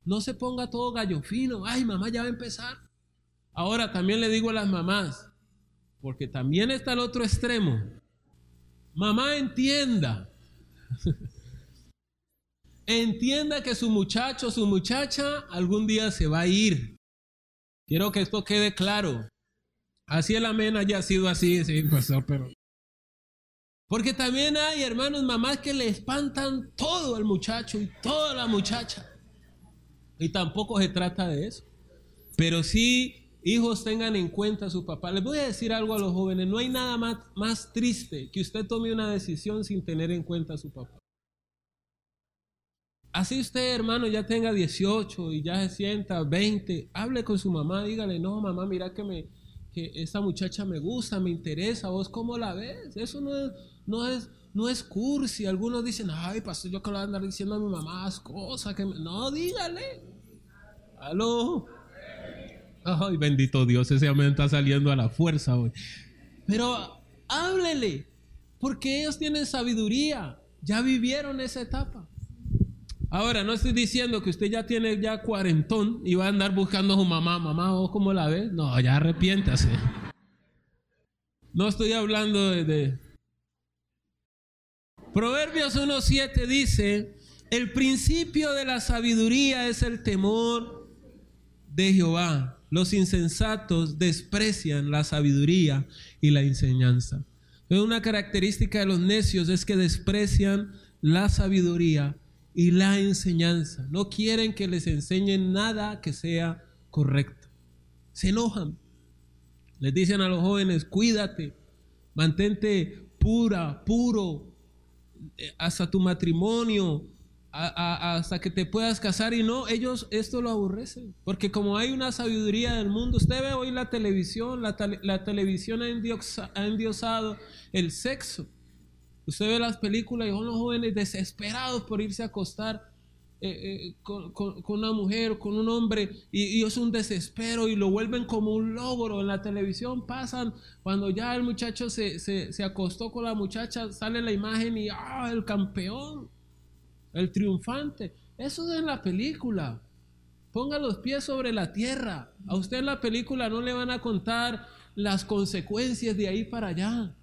S2: no se ponga todo gallo fino, ay mamá ya va a empezar. Ahora también le digo a las mamás, porque también está el otro extremo. Mamá entienda. entienda que su muchacho, su muchacha algún día se va a ir. Quiero que esto quede claro. Así el amén haya sido así, sí, pasó, pero. Porque también hay hermanos, mamás que le espantan todo al muchacho y toda la muchacha. Y tampoco se trata de eso. Pero sí Hijos, tengan en cuenta a su papá. Les voy a decir algo a los jóvenes. No hay nada más, más triste que usted tome una decisión sin tener en cuenta a su papá. Así usted, hermano, ya tenga 18 y ya se sienta 20, hable con su mamá, dígale, no, mamá, mira que, me, que esta muchacha me gusta, me interesa, vos cómo la ves. Eso no es, no es, no es cursi. Algunos dicen, ay, pastor, yo que le voy a andar diciendo a mi mamá cosas que... No, dígale. Aló. Ay, bendito Dios, ese amén está saliendo a la fuerza hoy. Pero háblele, porque ellos tienen sabiduría, ya vivieron esa etapa. Ahora, no estoy diciendo que usted ya tiene ya cuarentón y va a andar buscando a su mamá, mamá, ¿vos cómo la ves? No, ya arrepiéntase. No estoy hablando de... de... Proverbios 1.7 dice, el principio de la sabiduría es el temor de Jehová los insensatos desprecian la sabiduría y la enseñanza. una característica de los necios es que desprecian la sabiduría y la enseñanza. No quieren que les enseñen nada que sea correcto. Se enojan. Les dicen a los jóvenes, cuídate, mantente pura, puro, eh, hasta tu matrimonio, hasta que te puedas casar y no, ellos esto lo aborrecen. Porque como hay una sabiduría del mundo, usted ve hoy la televisión, la, televisión ha, endiosado el sexo. Usted ve las películas y son los jóvenes desesperados por irse a acostar eh, eh, con, una mujer con un hombre y, es un desespero y lo vuelven como un logro. En la televisión pasan cuando ya el muchacho se, se acostó con la muchacha, sale la imagen y ¡ah! el campeón! El triunfante. Eso es en la película. Ponga los pies sobre la tierra. A usted en la película no le van a contar las consecuencias de ahí para allá.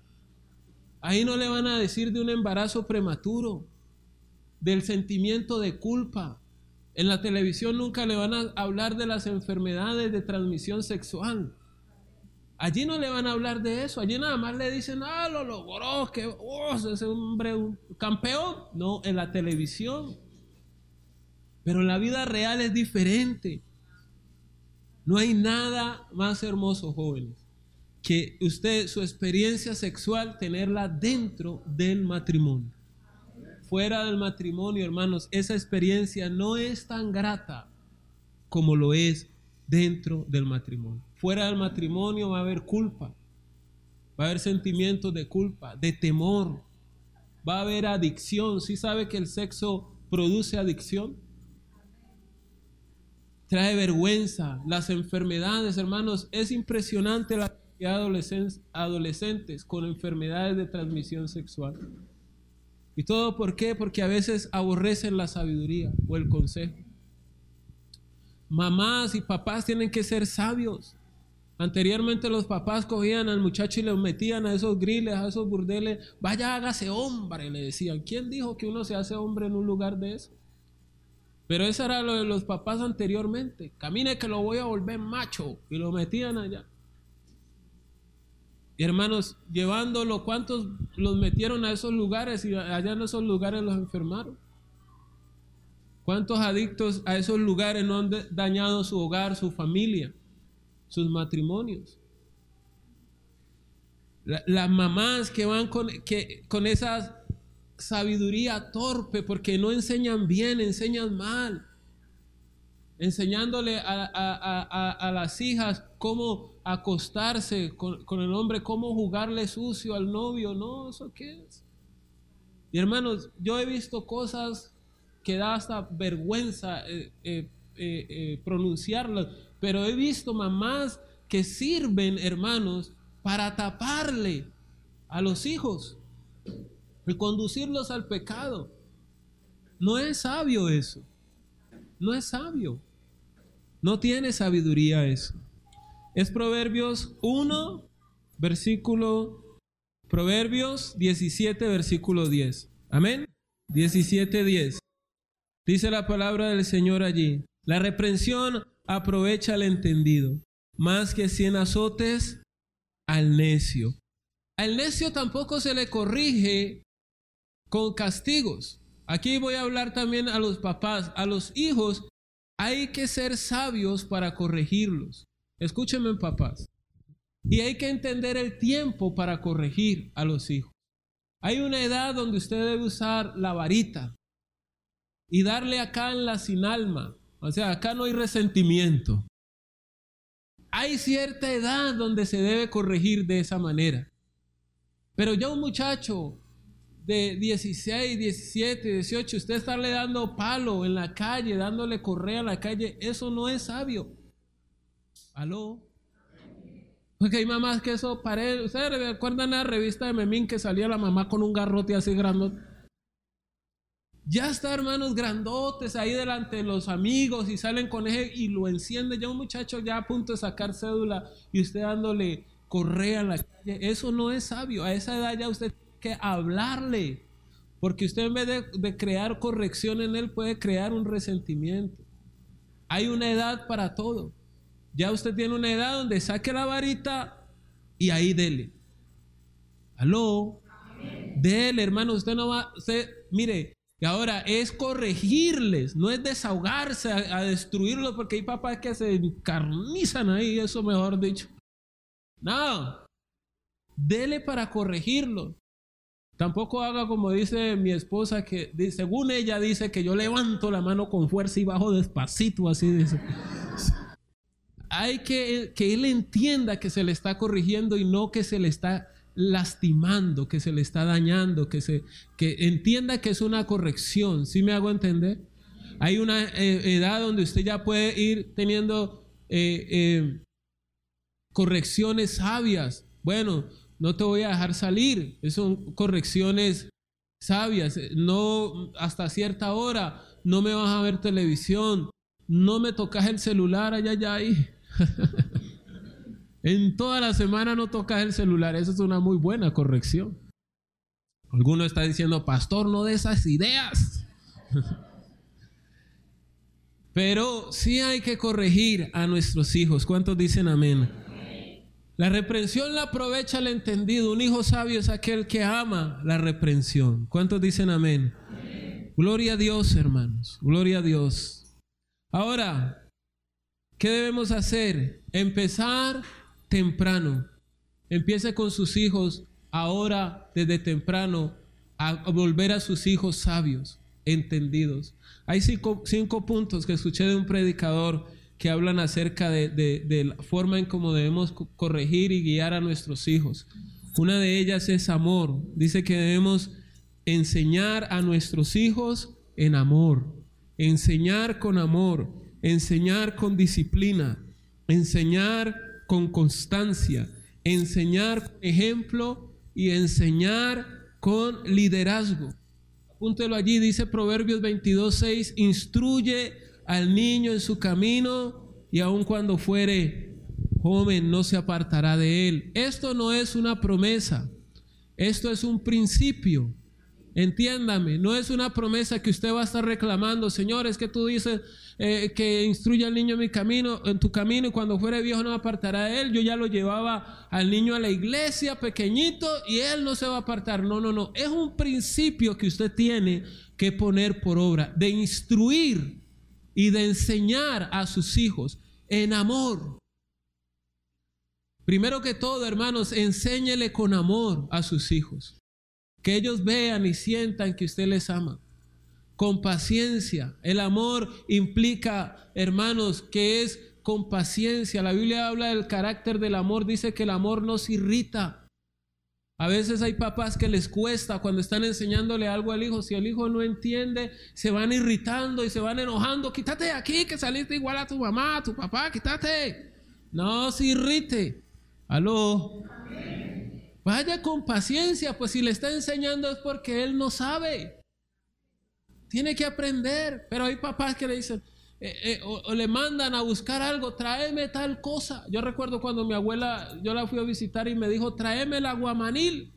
S2: Ahí no le van a decir de un embarazo prematuro, del sentimiento de culpa. En la televisión nunca le van a hablar de las enfermedades de transmisión sexual. Allí no le van a hablar de eso. Allí nada más le dicen, ah, lo logró, que oh, ese hombre un campeón. No, en la televisión. Pero en la vida real es diferente. No hay nada más hermoso, jóvenes, que usted, su experiencia sexual, tenerla dentro del matrimonio. Fuera del matrimonio, hermanos, esa experiencia no es tan grata como lo es dentro del matrimonio. Fuera del matrimonio va a haber culpa, va a haber sentimientos de culpa, de temor, va a haber adicción. ¿Sí sabe que el sexo produce adicción? Trae vergüenza, las enfermedades, hermanos. Es impresionante la de adolescentes con enfermedades de transmisión sexual. ¿Y todo por qué? Porque a veces aborrecen la sabiduría o el consejo. Mamás y papás tienen que ser sabios. Anteriormente los papás cogían al muchacho y lo metían a esos griles, a esos burdeles. Vaya, hágase hombre, le decían. ¿Quién dijo que uno se hace hombre en un lugar de eso? Pero eso era lo de los papás anteriormente. Camine que lo voy a volver macho. Y lo metían allá. Y hermanos, llevándolo, ¿cuántos los metieron a esos lugares y allá en esos lugares los enfermaron? ¿Cuántos adictos a esos lugares no han dañado su hogar, su familia, sus matrimonios? las mamás que van con, que, con esa sabiduría torpe porque no enseñan bien, enseñan mal. Enseñándole a, las hijas cómo acostarse con, con, el hombre, cómo jugarle sucio al novio. No, ¿eso qué es? Y hermanos, yo he visto cosas que da hasta vergüenza eh, eh, eh, pronunciarlas, pero he visto mamás que sirven, hermanos, para taparle a los hijos y conducirlos al pecado. No es sabio eso. No es sabio. No tiene sabiduría eso. Es Proverbios 1, versículo, Proverbios 17, versículo 10. Amén. 17, 10. Dice la palabra del Señor allí. La reprensión aprovecha al entendido, más que cien azotes al necio. Al necio tampoco se le corrige con castigos. Aquí voy a hablar también a los papás, a los hijos. Hay que ser sabios para corregirlos. Escúchenme, papás. Y hay que entender el tiempo para corregir a los hijos. Hay una edad donde usted debe usar la varita y darle acá en la sin alma. O sea, acá no hay resentimiento. Hay cierta edad donde se debe corregir de esa manera. Pero ya un muchacho de 16, 17, 18, usted estarle dando palo en la calle, dándole correa a la calle, eso no es sabio. ¿Aló? Porque hay mamás que eso parece. ¿Ustedes recuerdan la revista de Memín que salía la mamá con un garrote así grande? Ya está, hermanos, grandotes ahí delante de los amigos y salen con eje y lo enciende. Ya un muchacho ya a punto de sacar cédula y usted dándole correa en la calle. Eso no es sabio. A esa edad ya usted tiene que hablarle. Porque usted en vez de, crear corrección en él puede crear un resentimiento. Hay una edad para todo. Ya usted tiene una edad donde saque la varita y ahí dele. Aló. Dele, hermano. Usted no va. Usted, mire, y ahora es corregirles, no es desahogarse a, destruirlos porque hay papás que se encarnizan ahí, eso mejor dicho. No, dele para corregirlos. Tampoco haga como dice mi esposa, que según ella dice que yo levanto la mano con fuerza y bajo despacito, así dice. Hay que que él entienda que se le está corrigiendo y no que se le está lastimando, que se le está dañando, que, se, que entienda que es una corrección. ¿Sí me hago entender? Hay una eh, edad donde usted ya puede ir teniendo eh, eh, correcciones sabias. Bueno, no te voy a dejar salir. Son correcciones sabias. No hasta cierta hora no me vas a ver televisión. No me tocas el celular allá, allá ahí. En toda la semana no tocas el celular. Esa es una muy buena corrección. Alguno está diciendo, pastor, no de esas ideas. Pero sí hay que corregir a nuestros hijos. ¿Cuántos dicen amén? La reprensión la aprovecha el entendido. Un hijo sabio es aquel que ama la reprensión. ¿Cuántos dicen amén? Gloria a Dios, hermanos. Gloria a Dios. Ahora, ¿qué debemos hacer? Empezar temprano. Empiece con sus hijos ahora desde temprano a volver a sus hijos sabios, entendidos. Hay cinco, puntos que escuché de un predicador que hablan acerca de, la forma en cómo debemos corregir y guiar a nuestros hijos. Una de ellas es amor. Dice que debemos enseñar a nuestros hijos en amor, enseñar con amor, enseñar con disciplina, enseñar con constancia, enseñar con ejemplo y enseñar con liderazgo. Apúntelo allí, dice Proverbios 22, 6, instruye al niño en su camino y aun cuando fuere joven no se apartará de él. Esto no es una promesa, esto es un principio. Entiéndame, no es una promesa que usted va a estar reclamando, Señor, es que tú dices eh, que instruye al niño en mi camino, en tu camino, y cuando fuere viejo no apartará de él. Yo ya lo llevaba al niño a la iglesia pequeñito y él no se va a apartar. No, no, no. Es un principio que usted tiene que poner por obra, de instruir y de enseñar a sus hijos en amor. Primero que todo, hermanos, enséñele con amor a sus hijos. Que ellos vean y sientan que usted les ama. Con paciencia. El amor implica, hermanos, que es con paciencia. La Biblia habla del carácter del amor. Dice que el amor nos irrita. A veces hay papás que les cuesta cuando están enseñándole algo al hijo. Si el hijo no entiende, se van irritando y se van enojando. Quítate de aquí que saliste igual a tu mamá, a tu papá, quítate. No se irrite. Aló. Vaya con paciencia, pues si le está enseñando es porque él no sabe. Tiene que aprender. Pero hay papás que le dicen, eh, eh, o, le mandan a buscar algo, tráeme tal cosa. Yo recuerdo cuando mi abuela, yo la fui a visitar y me dijo, tráeme el aguamanil.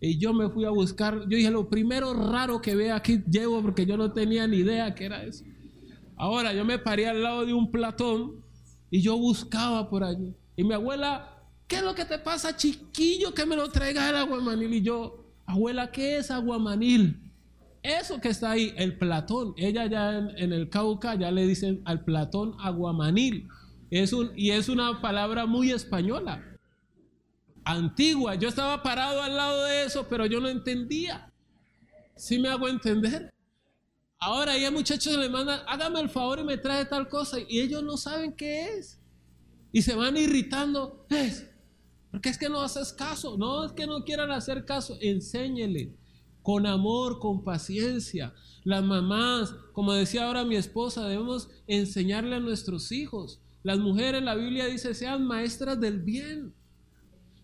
S2: Y yo me fui a buscar, yo dije, lo primero raro que ve aquí llevo porque yo no tenía ni idea que era eso. Ahora yo me paré al lado de un platón y yo buscaba por allí. Y mi abuela ¿Qué es lo que te pasa, chiquillo, que me lo traiga el aguamanil? Y yo, abuela, ¿qué es aguamanil? Eso que está ahí, el Platón. Ella ya en, el Cauca ya le dicen al Platón aguamanil. Es un, y es una palabra muy española, antigua. Yo estaba parado al lado de eso, pero yo no entendía. ¿Sí me hago entender? Ahora ya muchachos le mandan, hágame el favor y me trae tal cosa. Y ellos no saben qué es. Y se van irritando. Es, porque es que no haces caso. No es que no quieran hacer caso. Enséñele con amor, con paciencia. Las mamás, como decía ahora mi esposa, debemos enseñarle a nuestros hijos. Las mujeres, la Biblia dice, sean maestras del bien.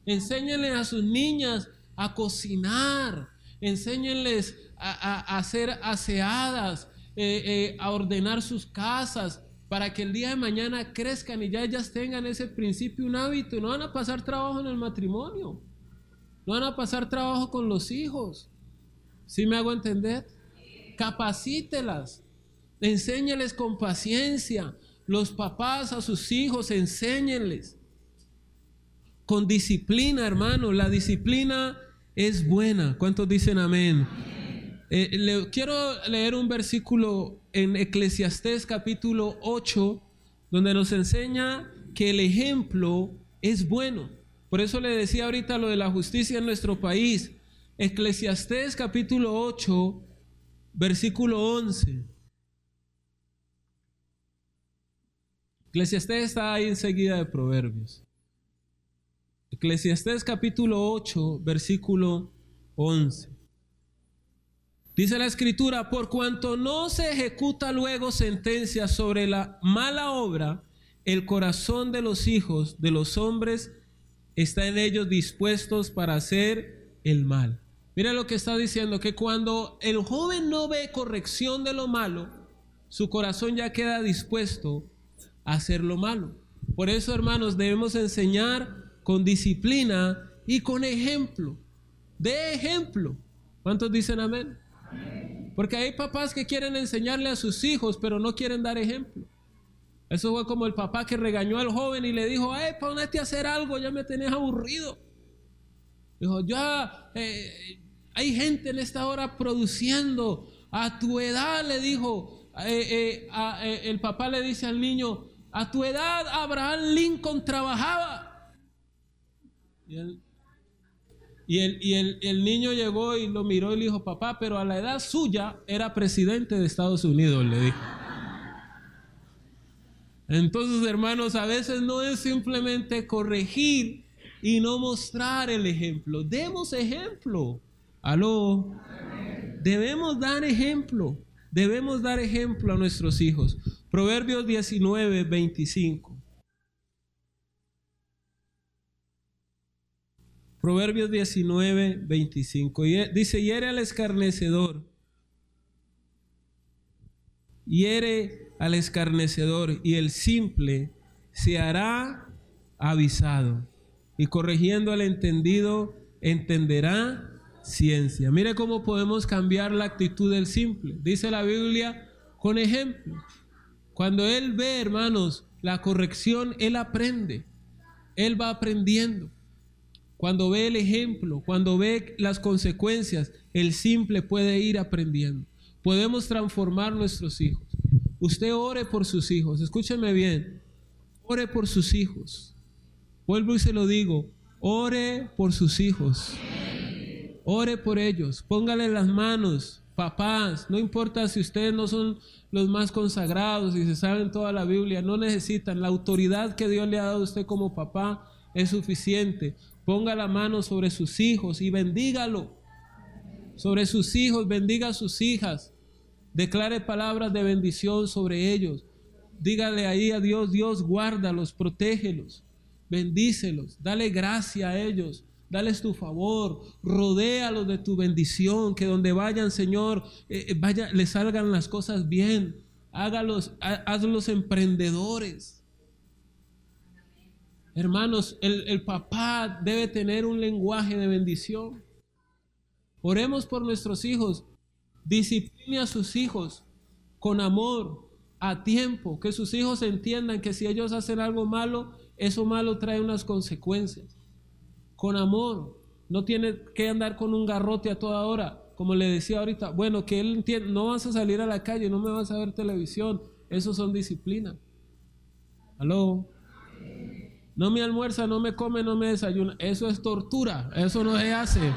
S2: Enséñenle a sus niñas a cocinar. Enséñenles a, ser aseadas, eh, eh, a ordenar sus casas, para que el día de mañana crezcan y ya ellas tengan ese principio, un hábito, no van a pasar trabajo en el matrimonio, no van a pasar trabajo con los hijos. ¿Sí me hago entender? Capacítelas, enséñeles con paciencia. Los papás a sus hijos, enséñenles. Con disciplina, hermano. La disciplina es buena. ¿Cuántos dicen amén? Eh, le, quiero leer un versículo en Eclesiastés capítulo 8, donde nos enseña que el ejemplo es bueno. Por eso le decía ahorita lo de la justicia en nuestro país. Eclesiastés capítulo 8, versículo 11. Eclesiastés está ahí enseguida de Proverbios. Eclesiastés capítulo 8, versículo 11. Dice la escritura, por cuanto no se ejecuta luego sentencia sobre la mala obra, el corazón de los hijos de los hombres está en ellos dispuestos para hacer el mal. Mira lo que está diciendo, que cuando el joven no ve corrección de lo malo, su corazón ya queda dispuesto a hacer lo malo. Por eso, hermanos, debemos enseñar con disciplina y con ejemplo. De ejemplo. ¿Cuántos dicen amén? Porque hay papás que quieren enseñarle a sus hijos, pero no quieren dar ejemplo. Eso fue como el papá que regañó al joven y le dijo, ay, ponete a hacer algo, ya me tenés aburrido. Dijo, ya eh, hay gente en esta hora produciendo. A tu edad, le dijo, eh, eh, el papá le dice al niño, a tu edad Abraham Lincoln trabajaba. Y y, el, niño llegó y lo miró y le dijo, papá, pero a la edad suya era presidente de Estados Unidos, le dijo. Entonces, hermanos, a veces no es simplemente corregir y no mostrar el ejemplo. Demos ejemplo. Aló. Debemos dar ejemplo. Debemos dar ejemplo a nuestros hijos. Proverbios 19, 25. Proverbios 19, 25. Y dice, hiere al escarnecedor. Hiere al escarnecedor y el simple se hará avisado. Y corrigiendo al entendido, entenderá ciencia. Mire cómo podemos cambiar la actitud del simple. Dice la Biblia con ejemplo. Cuando él ve, hermanos, la corrección, él aprende. Él va aprendiendo. Cuando ve el ejemplo, cuando ve las consecuencias, el simple puede ir aprendiendo. Podemos transformar nuestros hijos. Usted ore por sus hijos. Escúcheme bien. Ore por sus hijos. Vuelvo y se lo digo. Ore por sus hijos. Ore por ellos, póngale las manos, papás, no importa si ustedes no son los más consagrados y se saben toda la Biblia, no necesitan, la autoridad que Dios le ha dado a usted como papá es suficiente. Ponga la mano sobre sus hijos y bendígalo. Sobre sus hijos, bendiga a sus hijas. Declare palabras de bendición sobre ellos. Dígale ahí a Dios, Dios, guárdalos, protégelos, bendícelos, dale gracia a ellos. Dales tu favor, rodéalos de tu bendición, que donde vayan, Señor, eh, eh, vaya, les salgan las cosas bien. Hágalos, hazlos emprendedores. Hermanos, el, papá debe tener un lenguaje de bendición. Oremos por nuestros hijos. Discipline a sus hijos con amor, a tiempo. Que sus hijos entiendan que si ellos hacen algo malo, eso malo trae unas consecuencias con amor. No tiene que andar con un garrote a toda hora. Como le decía ahorita, bueno, que él entienda, no vas a salir a la calle, no me vas a ver televisión. Eso son disciplina. Aló. No me almuerza, no me come, no me desayuna. Eso es tortura. Eso no se hace.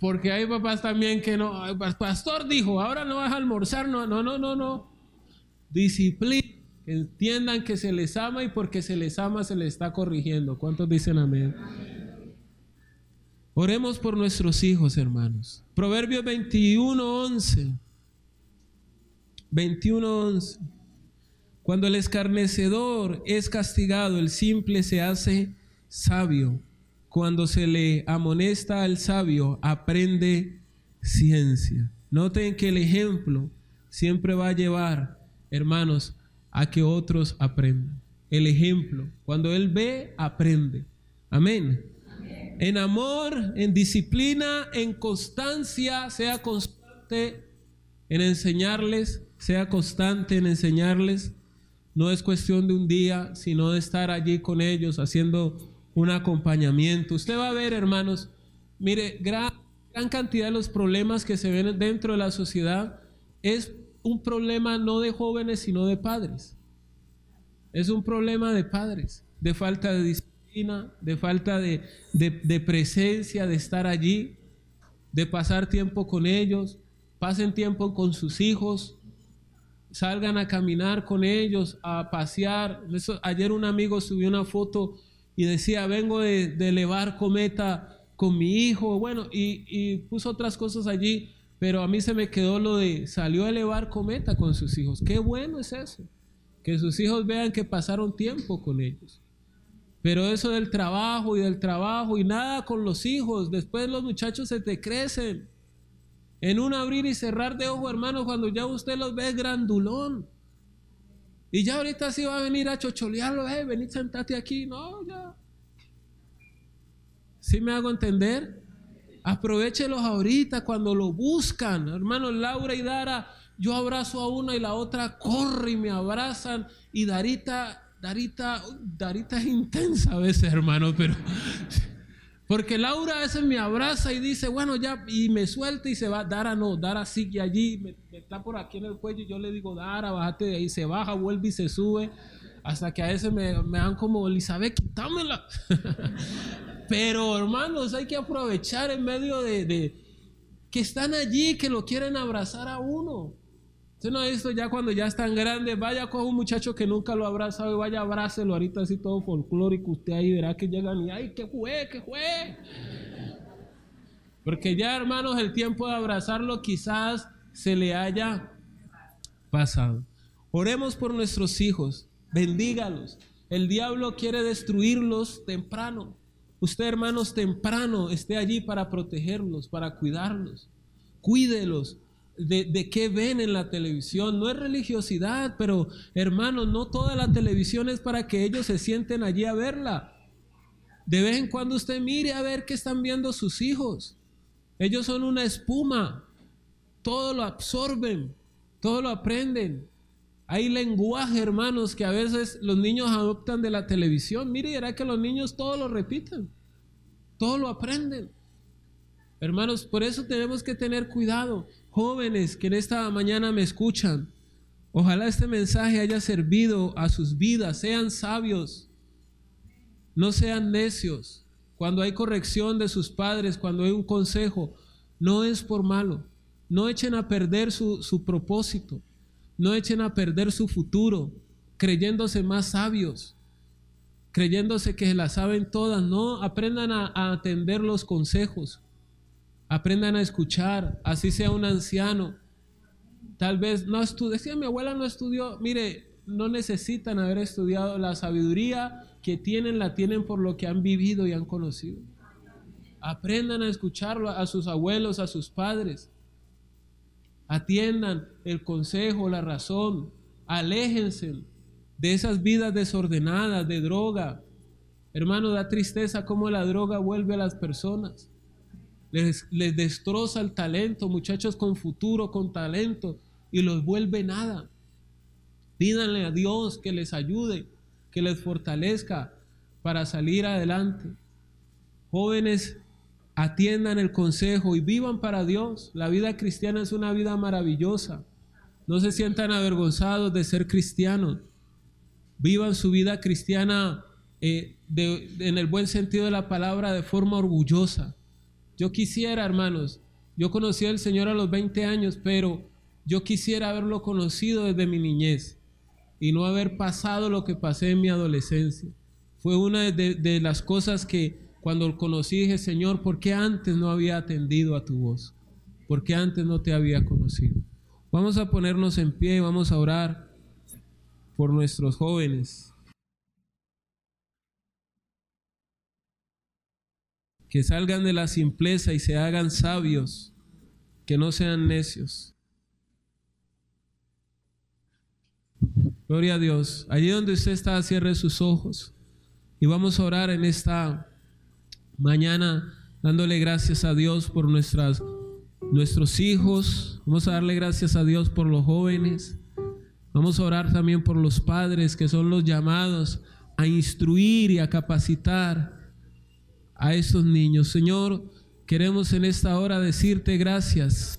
S2: Porque hay papás también que no. Pastor dijo, ahora no vas a almorzar. No, no, no, no, no. Disciplina. Entiendan que se les ama y porque se les ama se les está corrigiendo. ¿Cuántos dicen amén? Oremos por nuestros hijos, hermanos. Proverbios 21, 11. 21, Cuando el escarnecedor es castigado, el simple se hace sabio. Cuando se le amonesta al sabio, aprende ciencia. Noten que el ejemplo siempre va a llevar, hermanos, a que otros aprendan. El ejemplo, cuando Él ve, aprende. Amén. En amor, en disciplina, en constancia, sea constante en enseñarles, sea constante en enseñarles. No es cuestión de un día, sino de estar allí con ellos haciendo un acompañamiento. Usted va a ver, hermanos, mire, gran, cantidad de los problemas que se ven dentro de la sociedad es un problema no de jóvenes, sino de padres. Es un problema de padres, de falta de disciplina, de falta de, presencia, de estar allí, de pasar tiempo con ellos, pasen tiempo con sus hijos, salgan a caminar con ellos, a pasear. ayer un amigo subió una foto y decía, vengo de, elevar cometa con mi hijo, bueno, y, y, puso otras cosas allí, pero a mí se me quedó lo de salió a elevar cometa con sus hijos. Qué bueno es eso. Que sus hijos vean que pasaron tiempo con ellos. Pero eso del trabajo y del trabajo y nada con los hijos. Después los muchachos se te crecen. En un abrir y cerrar de ojo, hermano, cuando ya usted los ve grandulón. Y ya ahorita sí va a venir a chocholearlo, eh, venid, sentate aquí. No, ya. ¿Sí me hago entender? Aprovechelos ahorita cuando lo buscan. Hermanos, Laura y Dara, yo abrazo a una y la otra corre y me abrazan. Y Darita, Darita, Darita es intensa a veces, hermano, pero... Porque Laura a veces me abraza y dice, bueno, ya, y me suelta y se va. Dara no, Dara sigue allí, me, está por aquí en el cuello y yo le digo, Dara, bájate de ahí, se baja, vuelve y se sube. Hasta que a veces me, dan como, Elizabeth, quítamela. Pero hermanos, hay que aprovechar en medio de, que están allí, que lo quieren abrazar a uno. Usted no ha visto ya cuando ya están grandes, vaya con un muchacho que nunca lo ha abrazado y vaya abrácelo ahorita así todo folclórico, usted ahí verá que llegan y ay, que fue, que fue. Porque ya hermanos, el tiempo de abrazarlo quizás se le haya pasado. Oremos por nuestros hijos, bendígalos. El diablo quiere destruirlos temprano. Usted, hermanos, temprano esté allí para protegerlos, para cuidarlos. Cuídelos. De, qué ven en la televisión. No es religiosidad, pero hermanos, no toda la televisión es para que ellos se sienten allí a verla. de vez en cuando usted mire a ver qué están viendo sus hijos. Ellos son una espuma, todo lo absorben, todo lo aprenden. Hay lenguaje, hermanos, que a veces los niños adoptan de la televisión. Mire, era que los niños todo lo repiten, todo lo aprenden. Hermanos, por eso tenemos que tener cuidado. Jóvenes que en esta mañana me escuchan, ojalá este mensaje haya servido a sus vidas. Sean sabios, no sean necios. Cuando hay corrección de sus padres, cuando hay un consejo, no es por malo. No echen a perder su, su propósito. No echen a perder su futuro creyéndose más sabios, creyéndose que la saben todas. No, aprendan a atender los consejos. Aprendan a escuchar, así sea un anciano. Tal vez no estudió, decía mi abuela no estudió, mire, no necesitan haber estudiado la sabiduría que tienen, la tienen por lo que han vivido y han conocido. Aprendan a escucharlo a sus abuelos, a sus padres. Atiendan el consejo, la razón. Aléjense de esas vidas desordenadas, de droga. Hermano, da tristeza cómo la droga vuelve a las personas les, destroza el talento, muchachos con futuro, con talento, y los vuelve nada. Pídanle a Dios que les ayude, que les fortalezca para salir adelante. Jóvenes, atiendan el consejo y vivan para Dios. La vida cristiana es una vida maravillosa. No se sientan avergonzados de ser cristianos. Vivan su vida cristiana eh, en el buen sentido de la palabra de forma orgullosa. Yo quisiera, hermanos, yo conocí al Señor a los 20 años, pero yo quisiera haberlo conocido desde mi niñez y no haber pasado lo que pasé en mi adolescencia. Fue una de, las cosas que cuando conocí dije, Señor, ¿por qué antes no había atendido a tu voz? ¿Por qué antes no te había conocido? Vamos a ponernos en pie y vamos a orar por nuestros jóvenes. Que salgan de la simpleza y se hagan sabios, que no sean necios. Gloria a Dios. Allí donde usted está, cierre sus ojos y vamos a orar en esta mañana dándole gracias a Dios por nuestras, nuestros hijos. Vamos a darle gracias a Dios por los jóvenes. Vamos a orar también por los padres que son los llamados a instruir y a capacitar a esos niños. Señor, queremos en esta hora decirte gracias.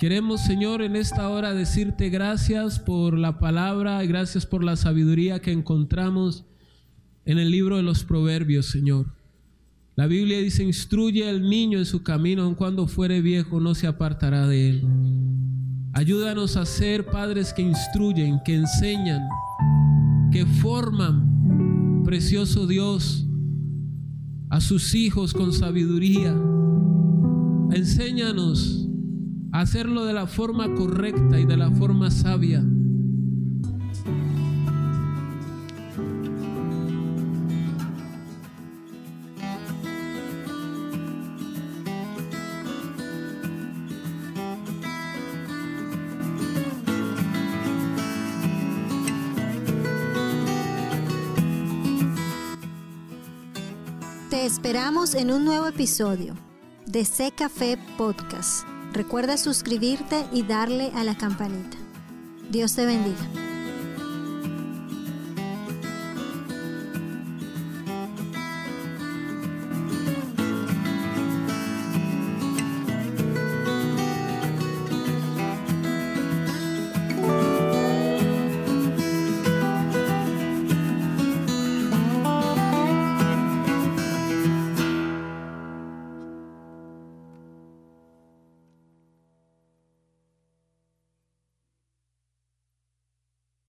S2: Queremos, Señor, en esta hora decirte gracias por la palabra y gracias por la sabiduría que encontramos en el libro de los Proverbios, Señor. La Biblia dice, instruye al niño en su camino, aun cuando fuere viejo, no se apartará de él. Ayúdanos a ser padres que instruyen, que enseñan, que forman, precioso Dios, a sus hijos con sabiduría. Enséñanos a hacerlo de la forma correcta y de la forma sabia.
S1: Esperamos en un nuevo episodio de C Café Podcast. Recuerda suscribirte y darle a la campanita. Dios te bendiga.